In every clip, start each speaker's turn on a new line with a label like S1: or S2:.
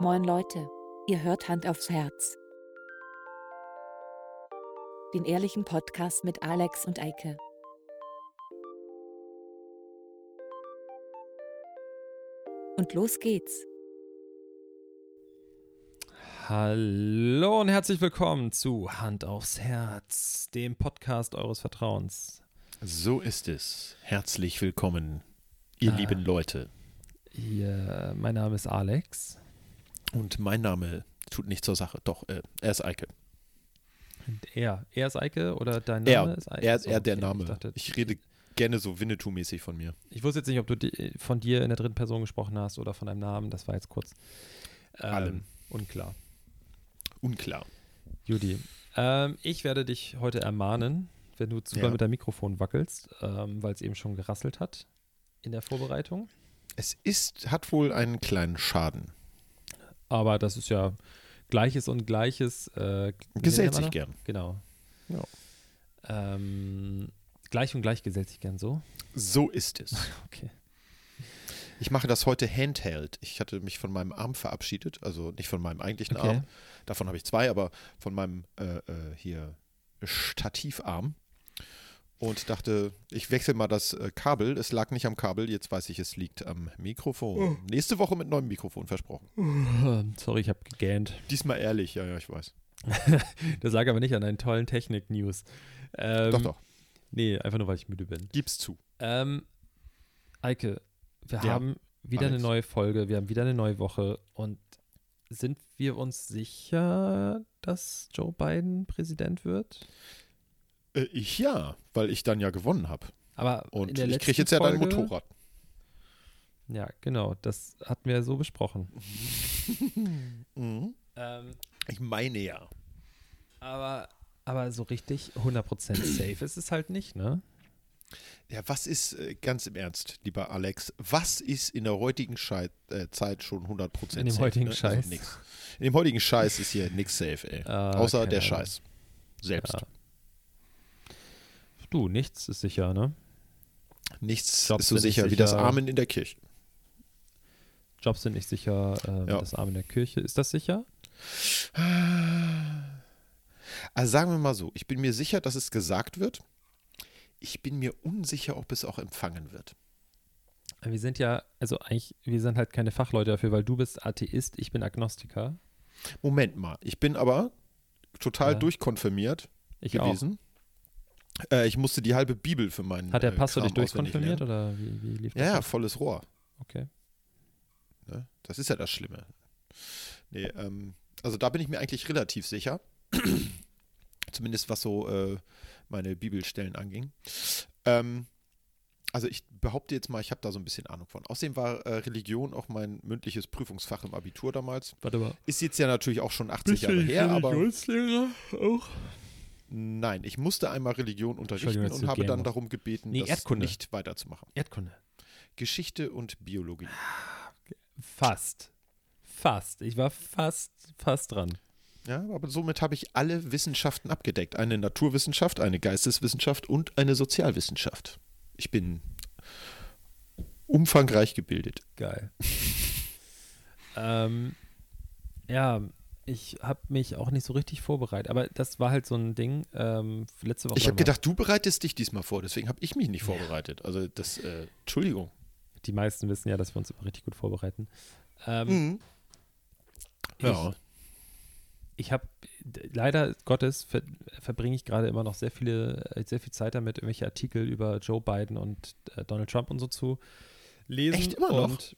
S1: Moin Leute, ihr hört Hand aufs Herz. Den ehrlichen Podcast mit Alex und Eike. Und los geht's.
S2: Hallo und herzlich willkommen zu Hand aufs Herz, dem Podcast eures Vertrauens.
S3: So ist es. Herzlich willkommen, ihr
S2: Ah.
S3: lieben Leute.
S2: Ihr, mein Name ist Alex
S3: Und mein Name tut nicht zur Sache. Doch, äh, er ist Eike.
S2: und er. Er ist Eike oder dein
S3: Er,
S2: Name ist Eike?
S3: er,
S2: So,
S3: er der
S2: okay,
S3: Name.
S2: Ich, dachte,
S3: Ich rede gerne so Winnetou-mäßig von mir.
S2: ich wusste jetzt nicht, ob du di- von dir in der dritten Person gesprochen hast oder von deinem Namen. Das war jetzt kurz ähm,
S3: Allem.
S2: unklar.
S3: Unklar.
S2: Judy, ähm, ich werde dich heute ermahnen, wenn du zu
S3: Ja.
S2: mit deinem Mikrofon wackelst, ähm, weil es eben schon gerasselt hat in der Vorbereitung.
S3: Es ist, hat wohl einen kleinen Schaden.
S2: Aber das ist ja Gleiches und Gleiches. Äh,
S3: Gesellt sich gern.
S2: Genau.
S3: Ja.
S2: Ähm, gleich und gleich gesellt sich gern so.
S3: So ist es.
S2: Okay.
S3: Ich mache das heute handheld. Ich hatte mich von meinem Arm verabschiedet, also nicht von meinem eigentlichen
S2: Okay.
S3: Arm. Davon habe ich zwei, aber von meinem äh, äh, hier Stativarm. Und dachte, ich wechsle mal das äh, Kabel. Es lag nicht am Kabel, jetzt weiß ich, es liegt am Mikrofon. Nächste Woche mit neuem Mikrofon versprochen.
S2: Ähm, Sorry, ich habe gegähnt.
S3: Diesmal ehrlich, ja, ja, ich weiß.
S2: Das lag aber nicht an deinen tollen Technik-News. Ähm,
S3: doch, doch,
S2: Nee, einfach nur, weil ich müde bin.
S3: gib's zu.
S2: Ähm, Eike, wir
S3: Ja,
S2: haben wieder eine
S3: Alex.
S2: neue Folge, wir haben wieder eine neue Woche und sind wir uns sicher, dass Joe Biden Präsident wird?
S3: Äh, ich ja, weil ich dann ja gewonnen habe.
S2: Aber
S3: Und ich kriege jetzt ja dein
S2: Folge-
S3: Motorrad.
S2: Ja, genau, das hatten wir so besprochen.
S3: Mhm.
S2: Ähm,
S3: Ich meine ja.
S2: aber, aber so richtig 100% safe ist es halt nicht, ne?
S3: Ja, was ist, äh, ganz im Ernst, lieber Alex, was ist in der heutigen Schei äh, Zeit schon 100%
S2: In dem
S3: safe,
S2: heutigen
S3: ne?
S2: Scheiß.
S3: Also. In dem heutigen Scheiß ist hier nichts safe, ey.
S2: Ah,
S3: Außer der. Scheiß. Selbst.
S2: Ja. Du, nichts ist sicher, ne?
S3: Nichts
S2: Jobs
S3: ist so
S2: nicht
S3: sicher wie das
S2: sicher.
S3: Amen in der Kirche.
S2: Jobs sind nicht sicher, ähm,
S3: Ja.
S2: das Arm in der Kirche. Ist das sicher?
S3: Also sagen wir mal so, ich bin mir sicher, dass es gesagt wird. Ich bin mir unsicher, ob es auch empfangen wird.
S2: Wir sind ja, also eigentlich, wir sind halt keine Fachleute dafür, weil du bist Atheist, ich bin Agnostiker.
S3: Moment mal, ich bin aber total
S2: Ja.
S3: durchkonfirmiert
S2: Ich
S3: gewesen. Äh, ich musste die halbe Bibel für meinen.
S2: Hat der
S3: äh,
S2: Pastor dich
S3: Kram auswendig
S2: durchkonfirmiert oder wie, wie lief das?
S3: Ja, ja, volles Rohr.
S2: Okay.
S3: Ne? Das ist ja das Schlimme. Nee, ähm, also da bin ich mir eigentlich relativ sicher. Zumindest was so äh, meine Bibelstellen anging. Ähm, also ich behaupte jetzt mal, ich habe da so ein bisschen Ahnung von. Außerdem war äh, Religion auch mein mündliches Prüfungsfach im Abitur damals.
S2: Warte mal.
S3: Ist jetzt ja natürlich auch schon 80 Jahre her, aber
S2: auch?
S3: Nein, ich musste einmal Religion unterrichten und habe dann darum gebeten,
S2: Nee,
S3: das
S2: Erdkunde.
S3: nicht weiterzumachen.
S2: Erdkunde.
S3: Geschichte und Biologie.
S2: Fast. Fast. Ich war fast, fast dran.
S3: Ja, aber somit habe ich alle Wissenschaften abgedeckt. Eine Naturwissenschaft, eine Geisteswissenschaft und eine Sozialwissenschaft. Ich bin umfangreich gebildet.
S2: Geil. ähm, ja, ich habe mich auch nicht so richtig vorbereitet, aber das war halt so ein Ding. Ähm, letzte Woche.
S3: Ich habe gedacht, du bereitest dich diesmal vor, deswegen habe ich mich nicht vorbereitet. Also das, äh, Entschuldigung.
S2: Die meisten wissen ja, dass wir uns immer richtig gut vorbereiten. Ähm,
S3: Mhm. Ja.
S2: Ich, ich habe leider Gottes ver, verbringe ich gerade immer noch sehr viele, äh, sehr viel Zeit damit, irgendwelche Artikel über Joe Biden und äh, Donald Trump und so zu lesen.
S3: Echt? Immer noch?
S2: Und,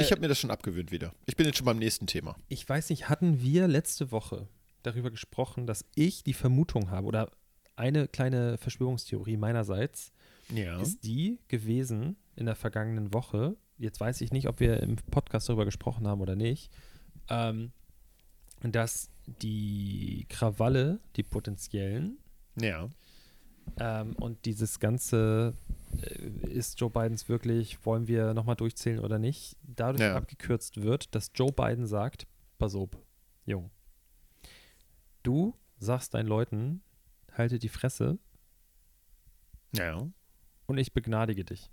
S3: Ich habe mir das schon abgewöhnt wieder. Ich bin jetzt schon beim nächsten Thema.
S2: ich weiß nicht, hatten wir letzte Woche darüber gesprochen, dass ich die Vermutung habe oder eine kleine Verschwörungstheorie meinerseits
S3: Ja.
S2: ist die gewesen in der vergangenen Woche. Jetzt weiß ich nicht, ob wir im Podcast darüber gesprochen haben oder nicht, ähm, dass die Krawalle, die potenziellen,
S3: Ja.
S2: ähm, und dieses ganze, äh, ist Joe Bidens wirklich, wollen wir nochmal durchzählen oder nicht, dadurch
S3: Ja.
S2: abgekürzt wird, dass Joe Biden sagt, pass auf, Jung, du sagst deinen Leuten, halte die Fresse
S3: Ja.
S2: und ich begnadige dich.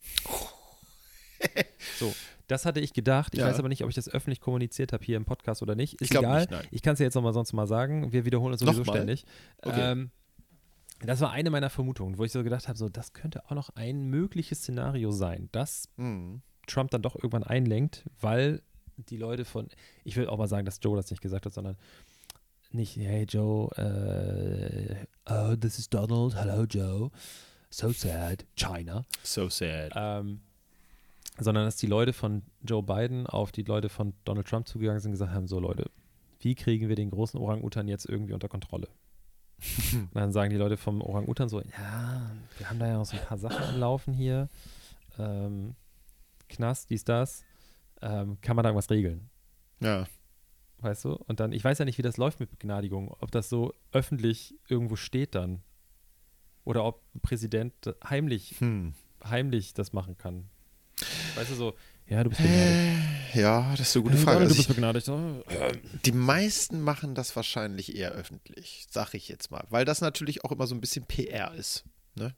S2: So, Das hatte ich gedacht. Ich
S3: Ja.
S2: weiß aber nicht, ob ich das öffentlich kommuniziert habe hier im Podcast oder nicht. Ist
S3: Ich
S2: egal.
S3: nicht.
S2: Ich kann es ja jetzt nochmal sonst mal sagen. Wir wiederholen uns sowieso
S3: Nochmal?
S2: ständig.
S3: Okay.
S2: Ähm, das war eine meiner Vermutungen, wo ich so gedacht habe, so, das könnte auch noch ein mögliches Szenario sein, dass
S3: Hm.
S2: Trump dann doch irgendwann einlenkt, weil die Leute von, ich will auch mal sagen, dass Joe das nicht gesagt hat, sondern nicht, hey Joe, äh, oh, this is Donald, hello Joe, so sad, China,
S3: So sad.
S2: ähm, sondern dass die Leute von Joe Biden auf die Leute von Donald Trump zugegangen sind und gesagt haben, so Leute, wie kriegen wir den großen Orang-Utan jetzt irgendwie unter Kontrolle? Und dann sagen die Leute vom Orang-Utan so, ja, wir haben da ja noch so ein paar Sachen am Laufen hier, ähm, Knast, dies, das, ähm, kann man da irgendwas regeln?
S3: Ja.
S2: Weißt du? Und dann, ich weiß ja nicht, wie das läuft mit Begnadigung, ob das so öffentlich irgendwo steht dann. Oder ob ein Präsident heimlich,
S3: Hm.
S2: heimlich das machen kann. Weißt du so, ja, du bist begnadigt.
S3: Ja, das ist eine gute Frage. Also
S2: du bist begnadigt.
S3: Die meisten machen das wahrscheinlich eher öffentlich, sag ich jetzt mal. Weil das natürlich auch immer so ein bisschen PR ist. Ne?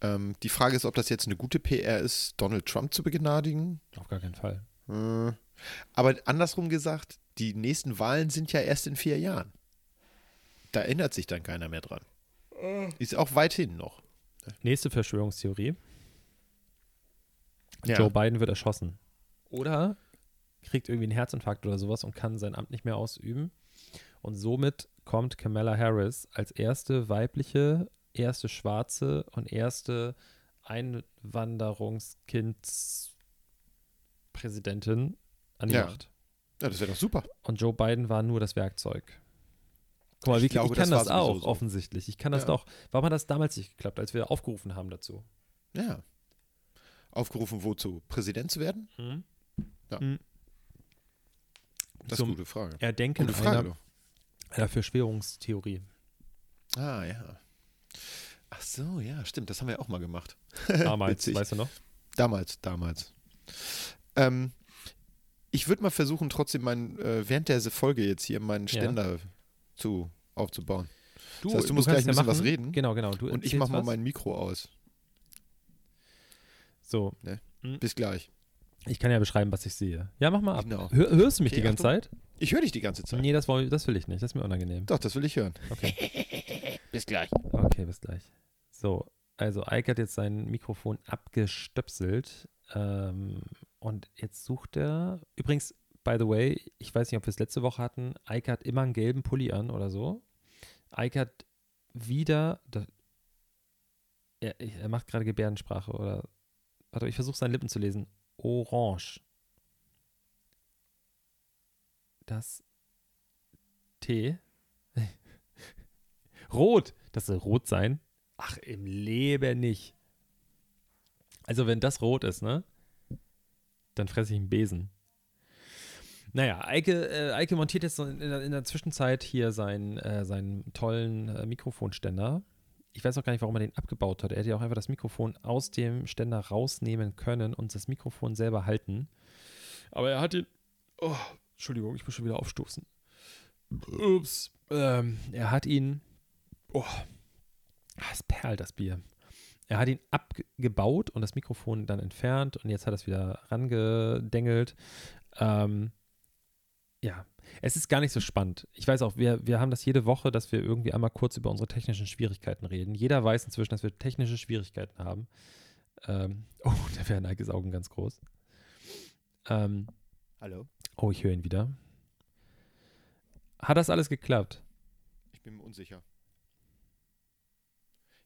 S3: Ähm, die Frage ist, ob das jetzt eine gute PR ist, Donald Trump zu begnadigen.
S2: Auf gar keinen Fall.
S3: Äh, Aber andersrum gesagt, die nächsten Wahlen sind ja erst in vier Jahren. Da ändert sich dann keiner mehr dran. Ist auch weit hin noch.
S2: Nächste Verschwörungstheorie.
S3: Ja.
S2: Joe Biden wird erschossen. Oder kriegt irgendwie einen Herzinfarkt oder sowas und kann sein Amt nicht mehr ausüben. Und somit kommt Kamala Harris als erste weibliche, erste schwarze und erste Einwanderungskindspräsidentin an die
S3: Ja.
S2: Macht.
S3: Ja, das wäre doch super.
S2: Und Joe Biden war nur das Werkzeug. Guck mal,
S3: Ich
S2: wie,
S3: glaube,
S2: ich kann
S3: das
S2: das, auch
S3: so.
S2: offensichtlich. Ich kann das
S3: Ja.
S2: doch. Warum hat das damals nicht geklappt, als wir aufgerufen haben dazu?
S3: Ja. Aufgerufen, wozu? Präsident zu werden? Ja.
S2: Hm.
S3: Das ist eine gute Frage.
S2: Erdenken
S3: Gute Frage.
S2: einer, einer Verschwörungstheorie.
S3: Ah, ja. Ach so, ja, stimmt. Das haben wir auch mal gemacht.
S2: Damals, weißt du noch?
S3: Damals, damals. Ähm, ich würde mal versuchen, trotzdem meinen, äh, während der Folge jetzt hier meinen
S2: Ja.
S3: Ständer zu, aufzubauen.
S2: Du,
S3: Das heißt, du musst
S2: kannst
S3: gleich ein
S2: ja
S3: bisschen was
S2: machen.
S3: reden.
S2: Genau, genau. Du
S3: Und ich mache mal
S2: was.
S3: mein Mikro aus.
S2: So,
S3: Bis gleich.
S2: ich kann ja beschreiben, was ich sehe. Ja, mach mal ab.
S3: Genau.
S2: Hör, hörst du mich
S3: Okay,
S2: die ganze
S3: Achtung.
S2: Zeit?
S3: Ich höre dich die ganze Zeit.
S2: Nee, das, woll- das will ich nicht. Das ist mir unangenehm.
S3: Doch, das will ich hören.
S2: Okay.
S3: Bis gleich.
S2: Okay, bis gleich. So, also Ike hat jetzt sein Mikrofon abgestöpselt ähm, und jetzt sucht er. Übrigens, by the way, ich weiß nicht, ob wir es letzte Woche hatten. Ike hat immer einen gelben Pulli an oder so. Ike hat wieder. Er, er macht gerade Gebärdensprache oder. Warte, ich versuche seine Lippen zu lesen. Orange. Das T. Rot. Das soll rot sein? Ach, im Leben nicht. Also, wenn das rot ist, ne? Dann fresse ich einen Besen. Naja, Eike, äh, Eike montiert jetzt in, der, in der Zwischenzeit hier seinen, äh, seinen tollen äh, Mikrofonständer. Ich weiß auch gar nicht, warum er den abgebaut hat. Er hätte ja auch einfach das Mikrofon aus dem Ständer rausnehmen können und das Mikrofon selber halten. Aber er hat den. Oh, Entschuldigung, ich muss schon wieder aufstoßen. Ups. Ähm, er hat ihn. Oh, es perlt das Bier. Er hat ihn abgebaut und das Mikrofon dann entfernt und jetzt hat er es wieder rangedengelt. Ähm, ja, es ist gar nicht so spannend. Ich weiß auch, wir, wir haben das jede Woche, dass wir irgendwie einmal kurz über unsere technischen Schwierigkeiten reden. Jeder weiß inzwischen, dass wir technische Schwierigkeiten haben. Ähm, oh, da wären Nikes Augen ganz groß. Ähm,
S3: Hallo?
S2: oh, ich höre ihn wieder. Hat das alles geklappt?
S3: Ich bin mir unsicher.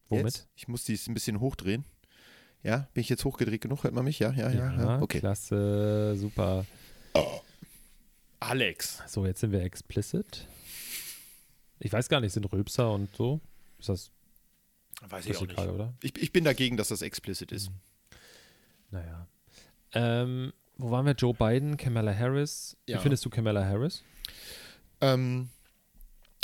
S2: Womit?
S3: Jetzt? Ich muss dies ein bisschen hochdrehen. Ja, bin ich jetzt hochgedreht genug? Hört man mich? Ja, ja, ja. ja. Okay.
S2: klasse, super.
S3: Alex.
S2: So, jetzt sind wir explicit. Ich weiß gar nicht, sind Rülpser und so? Ist das,
S3: Weiß
S2: das egal, oder?
S3: Ich, ich bin dagegen, dass das explicit ist.
S2: Naja. Ähm, wo waren wir? Joe Biden, Kamala Harris.
S3: Ja.
S2: Wie findest du Kamala Harris?
S3: Ähm,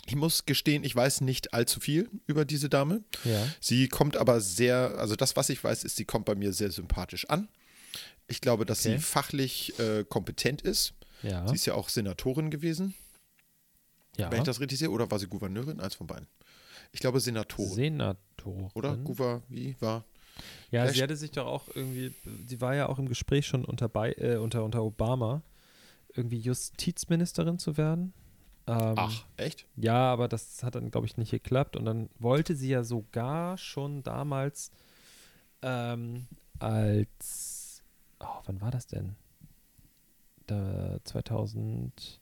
S3: ich muss gestehen, ich weiß nicht allzu viel über diese Dame.
S2: Ja.
S3: Sie kommt aber sehr, also das, was ich weiß, ist, sie kommt bei mir sehr sympathisch an. Ich glaube, dass
S2: Okay.
S3: sie fachlich äh, kompetent ist.
S2: Ja.
S3: Sie ist ja auch Senatorin gewesen,
S2: ja.
S3: wenn ich das richtig sehe. Oder war sie Gouverneurin? Eins von beiden. Ich glaube Senatorin.
S2: Senatorin.
S3: oder? Gouver, wie war?
S2: Ja,
S3: Vielleicht-
S2: sie hatte sich doch auch irgendwie, sie war ja auch im Gespräch schon unter, bei, äh, unter, unter Obama, irgendwie Justizministerin zu werden. Ähm,
S3: Ach, echt?
S2: Ja, aber das hat dann, glaube ich, nicht geklappt. Und dann wollte sie ja sogar schon damals ähm, als, oh, wann war das denn? Da 2000.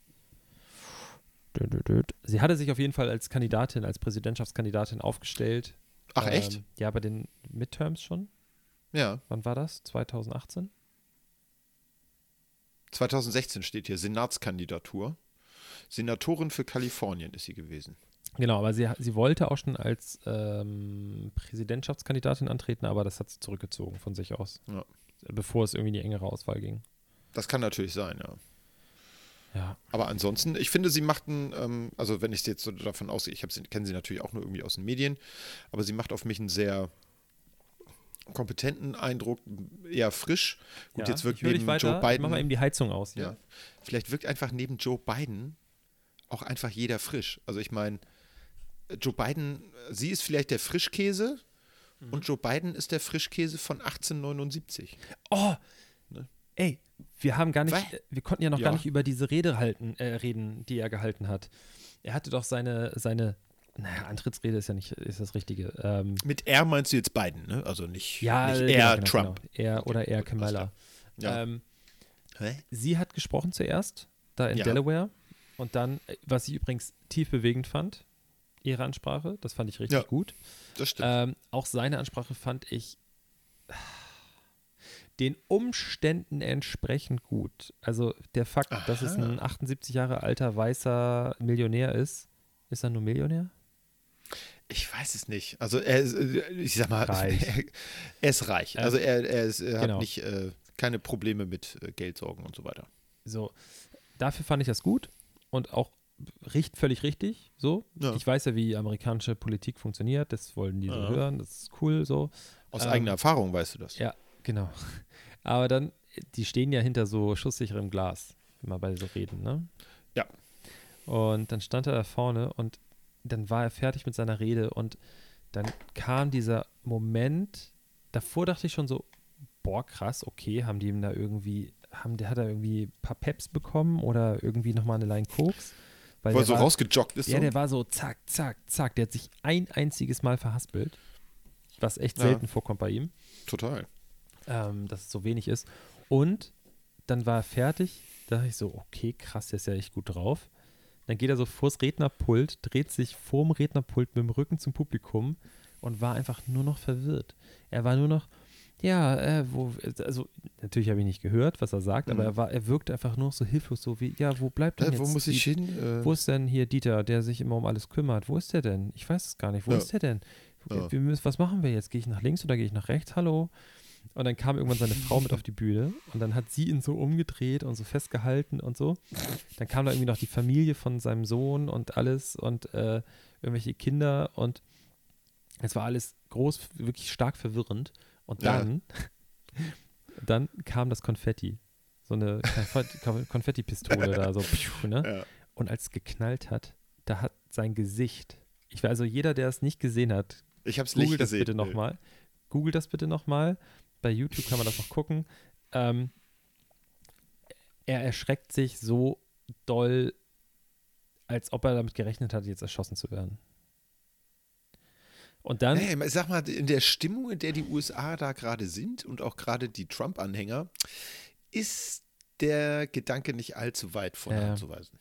S2: Dö, dö, dö. Sie hatte sich auf jeden Fall als Kandidatin, als Präsidentschaftskandidatin aufgestellt.
S3: Ach, echt?
S2: Ähm, ja, bei den Midterms schon.
S3: Ja.
S2: Wann war das? 2018?
S3: 2016 steht hier Senatskandidatur. Senatorin für Kalifornien ist sie gewesen.
S2: Genau, aber sie, sie wollte auch schon als ähm, Präsidentschaftskandidatin antreten, aber das hat sie zurückgezogen von sich aus.
S3: Ja.
S2: Bevor es irgendwie in die engere Auswahl ging.
S3: Das kann natürlich sein, ja.
S2: Ja.
S3: Aber ansonsten, ich finde, sie macht einen, ähm, also wenn ich jetzt so davon ausgehe, ich kenne sie natürlich auch nur irgendwie aus den Medien, aber sie macht auf mich einen sehr kompetenten Eindruck, eher frisch. Gut,
S2: ja,
S3: jetzt wirkt neben. Joe
S2: Ich mach mal
S3: Biden,
S2: eben die Heizung aus hier.
S3: ja, vielleicht wirkt einfach neben Joe Biden auch einfach jeder frisch. Also ich meine, Joe Biden, sie ist vielleicht der Frischkäse
S2: Mhm.
S3: und Joe Biden ist der Frischkäse von 1879.
S2: Oh,
S3: Ne?
S2: ey, wir haben gar nicht,
S3: Was?
S2: äh, wir konnten ja noch
S3: Ja.
S2: gar nicht über diese Rede halten, äh, reden, die er gehalten hat. Er hatte doch seine, seine, naja, Antrittsrede ist ja nicht, ist das Richtige. Ähm,
S3: Mit er meinst du jetzt Biden, ne? Also nicht,
S2: ja,
S3: nicht
S2: äh,
S3: er
S2: genau,
S3: Trump.
S2: Genau. Er oder er Kamala.
S3: Ja.
S2: Ähm, sie hat gesprochen zuerst, da in
S3: Ja.
S2: Delaware. Und dann, äh, was ich übrigens tief bewegend fand, ihre Ansprache, das fand ich richtig
S3: Ja.
S2: gut.
S3: Das stimmt.
S2: Ähm, auch seine Ansprache fand ich den Umständen entsprechend gut. Also der Fakt, dass es
S3: Aha.
S2: ein 78 Jahre alter weißer Millionär ist, ist er nur Millionär?
S3: Ich weiß es nicht. Also er ist, äh, ich sag mal,
S2: Reich.
S3: er, er ist reich. Also er, er, ist, er
S2: genau.
S3: hat nicht äh, keine Probleme mit äh, Geldsorgen und so weiter.
S2: So, dafür fand ich das gut und auch richt, völlig richtig. So,
S3: Ja.
S2: ich weiß ja, wie amerikanische Politik funktioniert. Das wollen die so
S3: Ja.
S2: hören. Das ist cool. So,
S3: Aus
S2: Ähm,
S3: eigener Erfahrung weißt du das.
S2: Ja, genau. Aber dann, die stehen ja hinter so schusssicherem Glas, wenn wir bei so reden, ne?
S3: Ja.
S2: Und dann stand er da vorne und dann war er fertig mit seiner Rede und dann kam dieser Moment, davor dachte ich schon so, boah, krass, okay, haben die ihm da irgendwie, haben, der hat er irgendwie ein paar Peps bekommen oder irgendwie nochmal eine Line Koks? Weil
S3: er
S2: der
S3: so
S2: war,
S3: rausgejoggt ist.
S2: ja,
S3: so.
S2: der war so zack, zack, zack. Der hat sich ein einziges Mal verhaspelt, was echt
S3: Ja.
S2: selten vorkommt bei ihm
S3: Total.
S2: Ähm, dass es so wenig ist. Und dann war er fertig. Da dachte ich so, okay, krass, der ist ja echt gut drauf. Dann geht er so vors Rednerpult, dreht sich vorm Rednerpult mit dem Rücken zum Publikum und war einfach nur noch verwirrt. Er war nur noch, ja, äh, wo, also natürlich habe ich nicht gehört, was er sagt, aber
S3: Mhm.
S2: er war, er wirkte einfach nur noch so hilflos, so wie, ja, wo bleibt denn
S3: Äh,
S2: jetzt
S3: wo muss ich
S2: die,
S3: hin? Äh,
S2: wo ist denn hier Dieter, der sich immer um alles kümmert? Wo ist der denn? Ich weiß es gar nicht. Wo
S3: Ja.
S2: ist der denn?
S3: Ja.
S2: Was machen wir jetzt? Gehe ich nach links oder gehe ich nach rechts? Hallo? Und dann kam irgendwann seine Frau mit auf die Bühne und dann hat sie ihn so umgedreht und so festgehalten und so. Dann kam da irgendwie noch die Familie von seinem Sohn und alles und äh, irgendwelche Kinder und es war alles groß, wirklich stark verwirrend. Und
S3: Ja.
S2: dann, dann kam das Konfetti. So eine Konfetti- Konfettipistole da, so, pfiuh, ne?
S3: ja.
S2: Und als es geknallt hat, da hat sein Gesicht, ich weiß also jeder, der es nicht gesehen hat,
S3: Ich habe es
S2: google
S3: nicht
S2: das
S3: gesehen.
S2: bitte nochmal. Google das bitte nochmal. Bei YouTube kann man das noch gucken. Ähm, er erschreckt sich so doll, als ob er damit gerechnet hat, jetzt erschossen zu werden. Und dann,
S3: Hey, sag mal, in der Stimmung, in der die USA da gerade sind und auch gerade die Trump-Anhänger, ist der Gedanke nicht allzu weit von
S2: Ja.
S3: Hand zu weisen.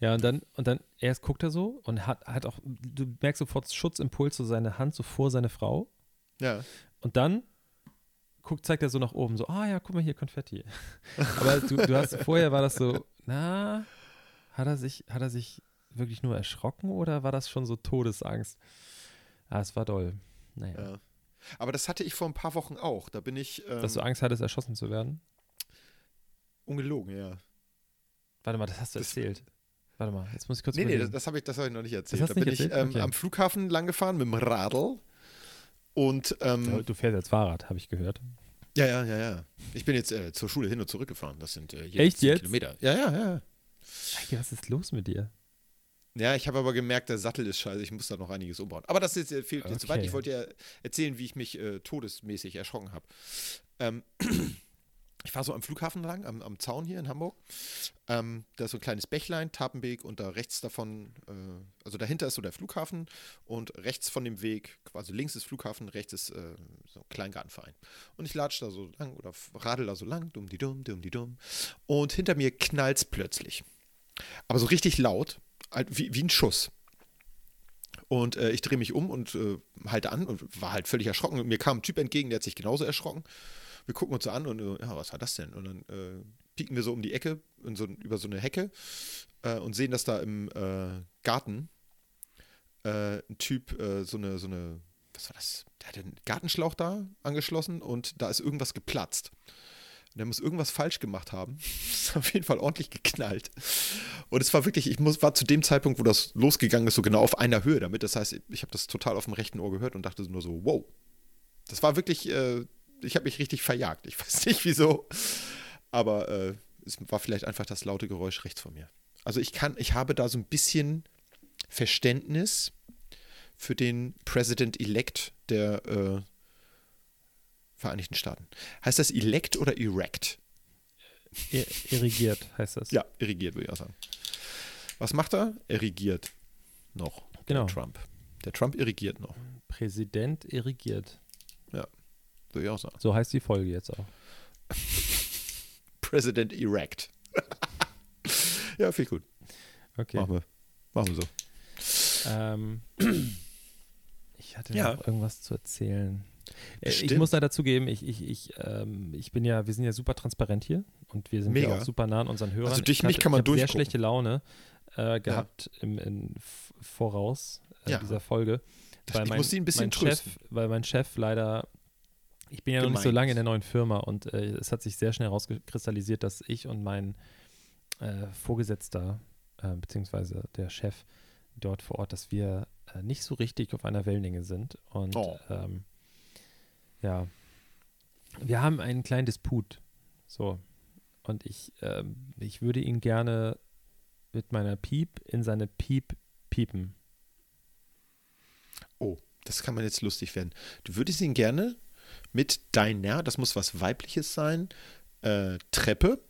S2: ja, und dann, und dann, erst guckt er so und hat, hat auch, du merkst sofort Schutzimpuls, so seine Hand so vor seine Frau.
S3: Ja.
S2: Und dann guckt, zeigt er so nach oben, so, ah ja, guck mal hier, Konfetti. Aber du, du hast, vorher war das so, na, hat er sich, hat er sich wirklich nur erschrocken oder war das schon so Todesangst? Ah, es war doll. Naja.
S3: ja. Aber das hatte ich vor ein paar Wochen auch. Da bin ich ähm,
S2: Dass du Angst hattest, erschossen zu werden?
S3: ungelogen, ja.
S2: Warte mal, das hast du
S3: Das-
S2: erzählt. Warte mal, jetzt muss ich kurz
S3: Nee, nee, das,
S2: überlegen.
S3: das habe ich, das hab ich noch nicht erzählt.
S2: hast
S3: Da bin ich ähm,
S2: Okay.
S3: am Flughafen lang gefahren mit dem Radl. Und ähm,
S2: du, fährst jetzt Fahrrad, habe ich gehört.
S3: ja, ja, ja, ja. Ich bin jetzt äh, zur Schule hin und zurück gefahren. Das sind äh,
S2: Echt
S3: 10
S2: jetzt?
S3: Kilometer. Ja, ja, ja.
S2: Eike, was ist los mit dir?
S3: Ja, ich habe aber gemerkt, der Sattel ist scheiße. Ich muss da noch einiges umbauen. Aber das ist, äh, fehlt jetzt
S2: Okay.
S3: weit. Ich wollte ja erzählen, wie ich mich äh, todesmäßig erschrocken habe. Ähm, ich fahre so am Flughafen lang, am, am Zaun hier in Hamburg. Ähm, da ist so ein kleines Bächlein, Tapenweg, und da rechts davon, äh, also dahinter ist so der Flughafen und rechts von dem Weg, quasi links ist Flughafen, rechts ist äh, so ein Kleingartenverein. Und ich latsch da so lang oder radel da so lang, dumm die dumm, dumm die dumm. Und hinter mir knallt's plötzlich. Aber so richtig laut, halt wie, wie ein Schuss. Und äh, ich drehe mich um und äh, halte an und war halt völlig erschrocken. Mir kam ein Typ entgegen, der hat sich genauso erschrocken. Wir gucken uns so an und äh, ja, was war das denn? Und dann äh, pieken wir so um die Ecke, in so, über so eine Hecke äh, und sehen, dass da im äh, Garten äh, ein Typ äh, so eine, so eine, was war das? Der hat einen Gartenschlauch da angeschlossen und da ist irgendwas geplatzt. Und der muss irgendwas falsch gemacht haben. Das ist auf jeden Fall ordentlich geknallt. Und es war wirklich, ich muss, war zu dem Zeitpunkt, wo das losgegangen ist, so genau auf einer Höhe damit. Das heißt, ich habe das total auf dem rechten Ohr gehört und dachte nur so, wow. Das war wirklich, äh, ich habe mich richtig verjagt. Ich weiß nicht wieso. Aber äh, es war vielleicht einfach das laute Geräusch rechts von mir. Also ich kann, ich habe da so ein bisschen Verständnis für den President-Elect der äh, Vereinigten Staaten. Heißt das elect oder erect?
S2: Ir irrigiert heißt das.
S3: Ja, irrigiert, würde ich auch sagen. Was macht er? Er regiert noch.
S2: Genau.
S3: Der Trump. Der Trump irrigiert noch,
S2: Präsident irrigiert.
S3: Würde ich auch sagen.
S2: So heißt die Folge jetzt auch.
S3: President erect. ja, viel gut.
S2: Okay.
S3: Machen wir. Machen wir so.
S2: Ähm, ich hatte
S3: Ja.
S2: noch irgendwas zu erzählen. Äh, Ich
S3: Bestimmt.
S2: muss leider zugeben, ich, ich, ich, ähm, ich bin ja, wir sind ja super transparent hier und wir sind ja
S3: Mega.
S2: auch super nah an unseren Hörern.
S3: Also durch
S2: ich
S3: mich
S2: hatte-
S3: kann man
S2: ich hab sehr schlechte Laune äh, gehabt im, im F- Voraus äh,
S3: Ja.
S2: dieser Folge.
S3: Das,
S2: weil
S3: ich
S2: mein,
S3: muss Sie ein bisschen
S2: mein Chef, weil mein Chef leider, ich bin ja noch nicht so
S3: Gemeint.
S2: lange in der neuen Firma und äh, es hat sich sehr schnell herauskristallisiert, dass ich und mein äh, Vorgesetzter, äh, beziehungsweise der Chef dort vor Ort, dass wir äh, nicht so richtig auf einer Wellenlänge sind. Und
S3: Oh.
S2: ähm, ja, wir haben einen kleinen Disput. So. Und ich, ähm, ich würde ihn gerne mit meiner Piep in seine Piep piepen.
S3: Oh, das kann man jetzt lustig werden. Du würdest ihn gerne mit deiner, das muss was Weibliches sein, äh, Treppe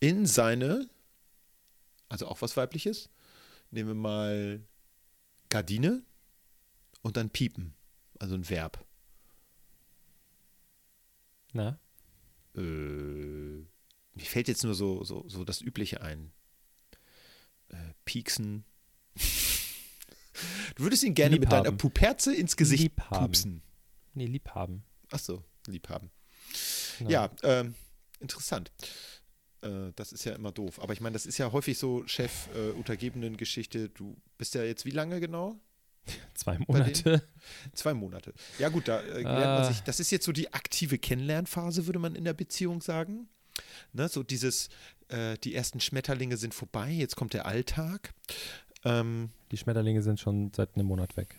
S3: in seine, also auch was Weibliches, nehmen wir mal Gardine und dann piepen, also ein Verb.
S2: Na?
S3: Äh, mir fällt jetzt nur so, so, so das Übliche ein. Äh, pieksen. Du würdest ihn gerne mit deiner. Puperze ins Gesicht
S2: Liebhaben.
S3: pupsen.
S2: Nee, liebhaben.
S3: Ach so, lieb haben.
S2: Genau.
S3: Ja, ähm, interessant. Äh, das ist ja immer doof. Aber ich meine, das ist ja häufig so Chef äh. Du bist ja jetzt wie lange genau?
S2: Zwei? Monate.
S3: Zwei Monate. Ja gut, da äh, lernt man
S2: Ah.
S3: sich. Das ist jetzt so die aktive Kennenlernphase, würde man in der Beziehung sagen. Ne, so dieses, äh, die ersten Schmetterlinge sind vorbei, jetzt kommt der Alltag. Ähm,
S2: Die Schmetterlinge sind schon seit einem Monat weg.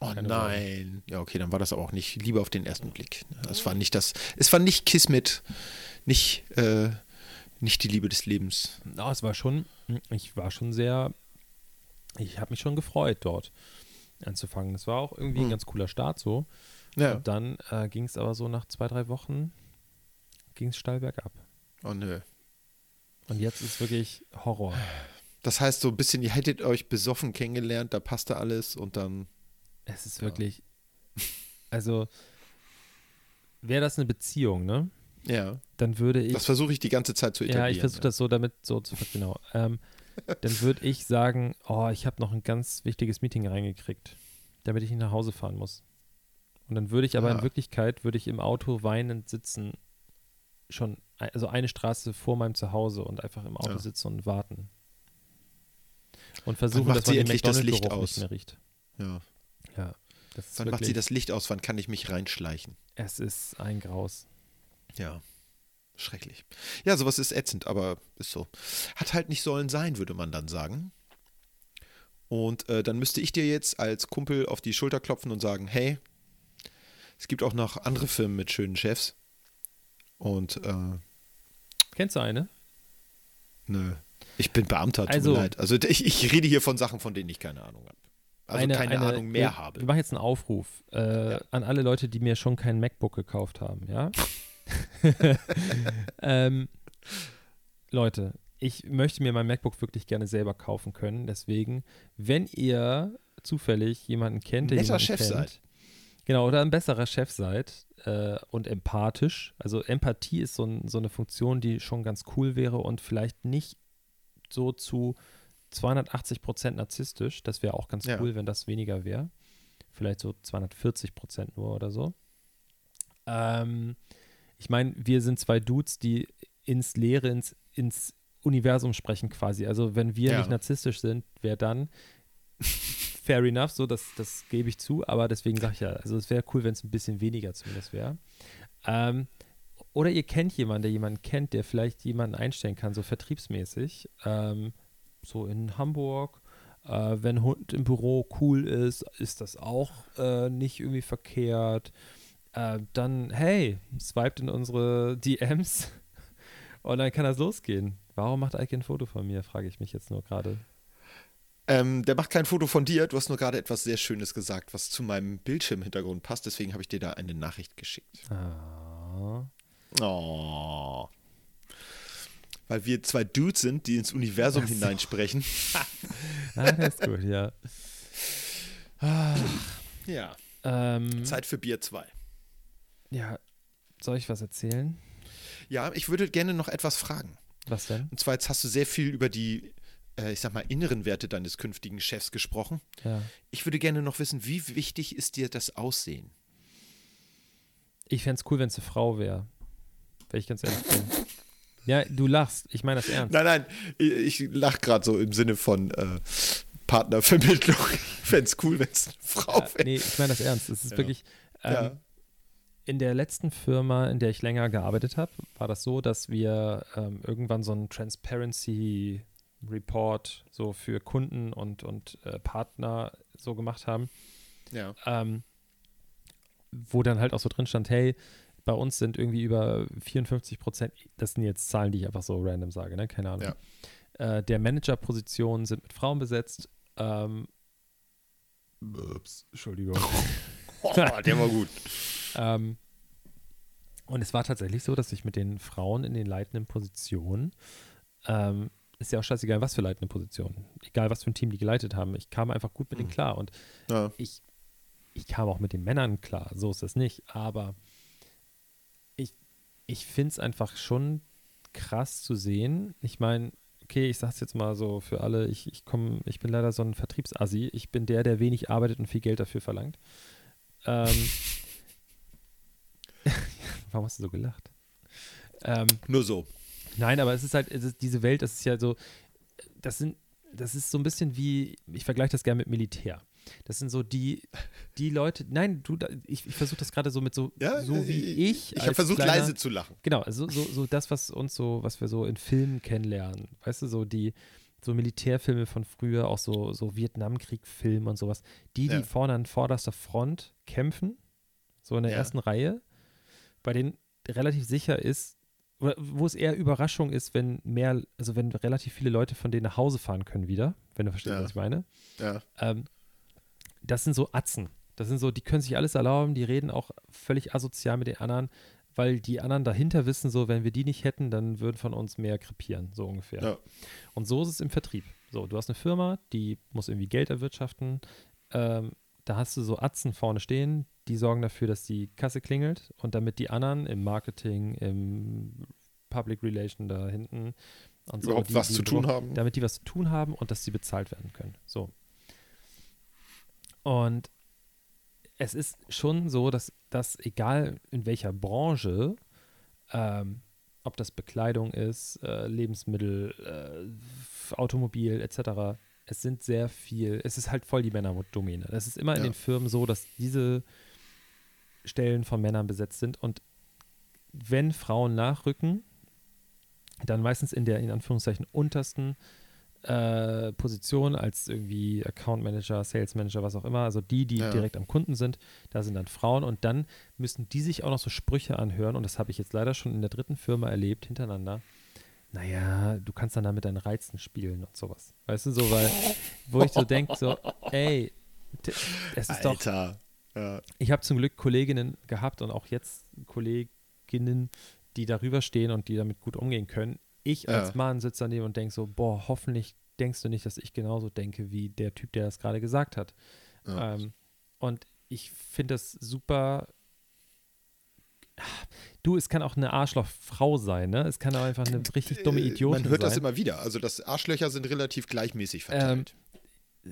S3: Oh
S2: Keine
S3: nein. Ja, okay, dann war das aber auch nicht Liebe auf den ersten Blick. Es war nicht das, es war nicht Kismet, nicht, äh, nicht die Liebe des Lebens.
S2: Ja, es war schon, ich war schon sehr, ich habe mich schon gefreut, dort anzufangen. Es war auch irgendwie ein
S3: Hm.
S2: ganz cooler Start so.
S3: Ja.
S2: Und dann äh, ging es aber so nach zwei, drei Wochen, ging es steil bergab.
S3: Oh nö.
S2: Und jetzt ist wirklich Horror.
S3: Das heißt so ein bisschen, ihr hättet euch besoffen kennengelernt, da passte alles und dann.
S2: Es ist
S3: Ja.
S2: wirklich, also wäre das eine Beziehung, ne?
S3: Ja.
S2: Dann würde ich,
S3: Das versuche ich die ganze Zeit zu etablieren.
S2: ja, ich versuche das so damit so zu, genau. Ähm, dann würde ich sagen, oh, ich habe noch ein ganz wichtiges Meeting reingekriegt, damit ich nicht nach Hause fahren muss. Und dann würde ich aber
S3: Ah.
S2: in Wirklichkeit, würde ich im Auto weinend sitzen, schon, also eine Straße vor meinem Zuhause und einfach im Auto
S3: Ja.
S2: sitzen und warten. Und versuchen, dass man den
S3: das
S2: McDonald's-Geruch
S3: aus?
S2: nicht mehr riecht.
S3: Ja.
S2: Ja,
S3: Wann macht sie das Licht aus? Wann kann ich mich reinschleichen?
S2: es ist ein Graus.
S3: Ja. Schrecklich. Ja, sowas ist ätzend, aber ist so. Hat halt nicht sollen sein, würde man dann sagen. Und äh, dann müsste ich dir jetzt als Kumpel auf die Schulter klopfen und sagen, hey, es gibt auch noch andere Firmen mit schönen Chefs. Und äh,
S2: Kennst du eine?
S3: nö. Ich bin Beamter, tut
S2: Also-
S3: mir leid. Also ich, ich rede hier von Sachen, von denen ich keine Ahnung habe. Also
S2: eine,
S3: keine
S2: eine,
S3: Ahnung mehr
S2: wir,
S3: habe.
S2: Wir machen jetzt einen Aufruf äh,
S3: Ja.
S2: an alle Leute, die mir schon kein MacBook gekauft haben, ja? ähm, Leute, ich möchte mir mein MacBook wirklich gerne selber kaufen können. Deswegen, wenn ihr zufällig jemanden kennt, der
S3: Netter Chef
S2: kennt,
S3: seid.
S2: Genau, oder ein besserer Chef seid äh, und empathisch. Also Empathie ist so, ein, so eine Funktion, die schon ganz cool wäre und vielleicht nicht so zu 280 Prozent narzisstisch. Das wäre auch ganz
S3: Ja.
S2: cool, wenn das weniger wäre. Vielleicht so 240 Prozent nur oder so. Ähm, ich meine, wir sind zwei Dudes, die ins Leere, ins, ins Universum sprechen quasi. Also wenn wir
S3: Ja.
S2: nicht narzisstisch sind, wer dann? Fair enough, so das, das gebe ich zu, aber deswegen sage ich ja, also es wäre cool, wenn es ein bisschen weniger zumindest wäre. Ähm, oder ihr kennt jemanden, der jemanden kennt, der vielleicht jemanden einstellen kann, so vertriebsmäßig. Ähm, so in Hamburg. Äh, wenn Hund im Büro cool ist, ist das auch äh, nicht irgendwie verkehrt. Äh, dann, hey, swiped in unsere DMs und dann kann das losgehen. Warum macht Ike ein Foto von mir, frage ich mich jetzt nur gerade.
S3: Ähm, der macht kein Foto von dir. Du hast nur gerade etwas sehr Schönes gesagt, was zu meinem Bildschirmhintergrund passt. Deswegen habe ich dir da eine Nachricht geschickt.
S2: Ah.
S3: Oh. Weil wir zwei Dudes sind, die ins Universum
S2: Ach so.
S3: hineinsprechen.
S2: ah, das ist gut, ja.
S3: Ja.
S2: Ähm,
S3: Zeit für Bier 2.
S2: ja, soll ich was erzählen?
S3: Ja, ich würde gerne noch etwas fragen.
S2: Was denn?
S3: Und zwar, jetzt hast du sehr viel über die, äh, ich sag mal, inneren Werte deines künftigen Chefs gesprochen.
S2: Ja.
S3: Ich würde gerne noch wissen, wie wichtig ist dir das Aussehen?
S2: Ich fände es cool, wenn es eine Frau wäre. Wenn ich ganz ehrlich bin. Ja, du lachst. Ich meine das ernst.
S3: Nein, nein, ich, ich lache gerade so im Sinne von äh, Partnervermittlung. Ich fände es cool, wenn es eine Frau
S2: Ja,
S3: wäre.
S2: nee, ich meine das ernst. Es ist
S3: Ja.
S2: wirklich. Ähm,
S3: Ja.
S2: In der letzten Firma, in der ich länger gearbeitet habe, war das so, dass wir ähm, irgendwann so einen Transparency Report so für Kunden und, und äh, Partner so gemacht haben.
S3: ja.
S2: ähm, wo dann halt auch so drin stand, hey, bei uns sind irgendwie über 54 Prozent, das sind jetzt Zahlen, die ich einfach so random sage, ne? keine Ahnung, äh, der Managerpositionen sind mit Frauen besetzt. Ähm, ups, Entschuldigung.
S3: Oh, der war gut.
S2: ähm, und es war tatsächlich so, dass ich mit den Frauen in den leitenden Positionen, ähm, ist ja auch scheißegal, was für leitende Positionen, egal was für ein Team die geleitet haben, ich kam einfach gut mit denen
S3: Mhm.
S2: klar und
S3: Ja.
S2: ich, ich kam auch mit den Männern klar, so ist das nicht, aber ich finde es einfach schon krass zu sehen. Ich meine, okay, ich sag's jetzt mal so für alle, ich, ich komme, ich bin leider so ein Vertriebsassi. Ich bin der, der wenig arbeitet und viel Geld dafür verlangt. Ähm, warum hast du so gelacht? Ähm,
S3: Nur so.
S2: Nein, aber es ist halt, es ist, diese Welt, das ist ja so, das sind, das ist so ein bisschen wie, ich vergleiche das gerne mit Militär. Das sind so die, die Leute, nein, du, ich, ich versuche das gerade so mit so,
S3: Ja,
S2: so wie ich.
S3: Ich habe
S2: als
S3: versucht,
S2: kleiner-
S3: leise zu lachen.
S2: Genau, also so, so das, was uns so, was wir so in Filmen kennenlernen. Weißt du, so die, so Militärfilme von früher, auch so, so Vietnamkrieg-Filme und sowas. Die, die
S3: Ja.
S2: vorne an vorderster Front kämpfen, so in der
S3: Ja.
S2: ersten Reihe, bei denen relativ sicher ist, wo es eher Überraschung ist, wenn mehr, also wenn relativ viele Leute von denen nach Hause fahren können wieder, wenn du verstehst,
S3: Ja.
S2: was ich meine.
S3: Ja.
S2: Ähm, das sind so Atzen. Das sind so, die können sich alles erlauben, die reden auch völlig asozial mit den anderen, weil die anderen dahinter wissen, so, wenn wir die nicht hätten, dann würden von uns mehr krepieren, so ungefähr.
S3: Ja.
S2: Und so ist es im Vertrieb. So, du hast eine Firma, die muss irgendwie Geld erwirtschaften. Ähm, da hast du so Atzen vorne stehen, die sorgen dafür, dass die Kasse klingelt und damit die anderen im Marketing, im Public Relation da hinten und so,
S3: Überhaupt
S2: die,
S3: was
S2: die
S3: zu tun haben.
S2: damit die was zu tun haben und dass sie bezahlt werden können. So. Und es ist schon so, dass das, egal in welcher Branche, ähm, ob das Bekleidung ist, äh, Lebensmittel, äh, Automobil etc., es sind sehr viel, es ist halt voll die Männerdomäne. Es ist immer in
S3: Ja.
S2: den Firmen so, dass diese Stellen von Männern besetzt sind und wenn Frauen nachrücken, dann meistens in der in Anführungszeichen untersten äh, Position als irgendwie Account Manager, Sales Manager, was auch immer, also die, die
S3: Ja.
S2: direkt am Kunden sind, da sind dann Frauen und dann müssen die sich auch noch so Sprüche anhören und das habe ich jetzt leider schon in der dritten Firma erlebt hintereinander. naja, du kannst dann da mit deinen Reizen spielen und sowas. Weißt du, so, weil, wo ich so denke, so, ey, es ist
S3: Alter.
S2: doch.
S3: Ja.
S2: Ich habe zum Glück Kolleginnen gehabt und auch jetzt Kolleginnen, die darüber stehen und die damit gut umgehen können. Ich als
S3: Ja.
S2: Mann sitze daneben und denke so, boah, hoffentlich denkst du nicht, dass ich genauso denke wie der Typ, der das gerade gesagt hat.
S3: Ja.
S2: Ähm, und ich finde das super. Du, es kann auch eine Arschlochfrau sein, ne? Es kann auch einfach eine richtig dumme
S3: Äh,
S2: Idiotin
S3: Man hört
S2: sein.
S3: das immer wieder. Also das Arschlöcher sind relativ gleichmäßig verteilt.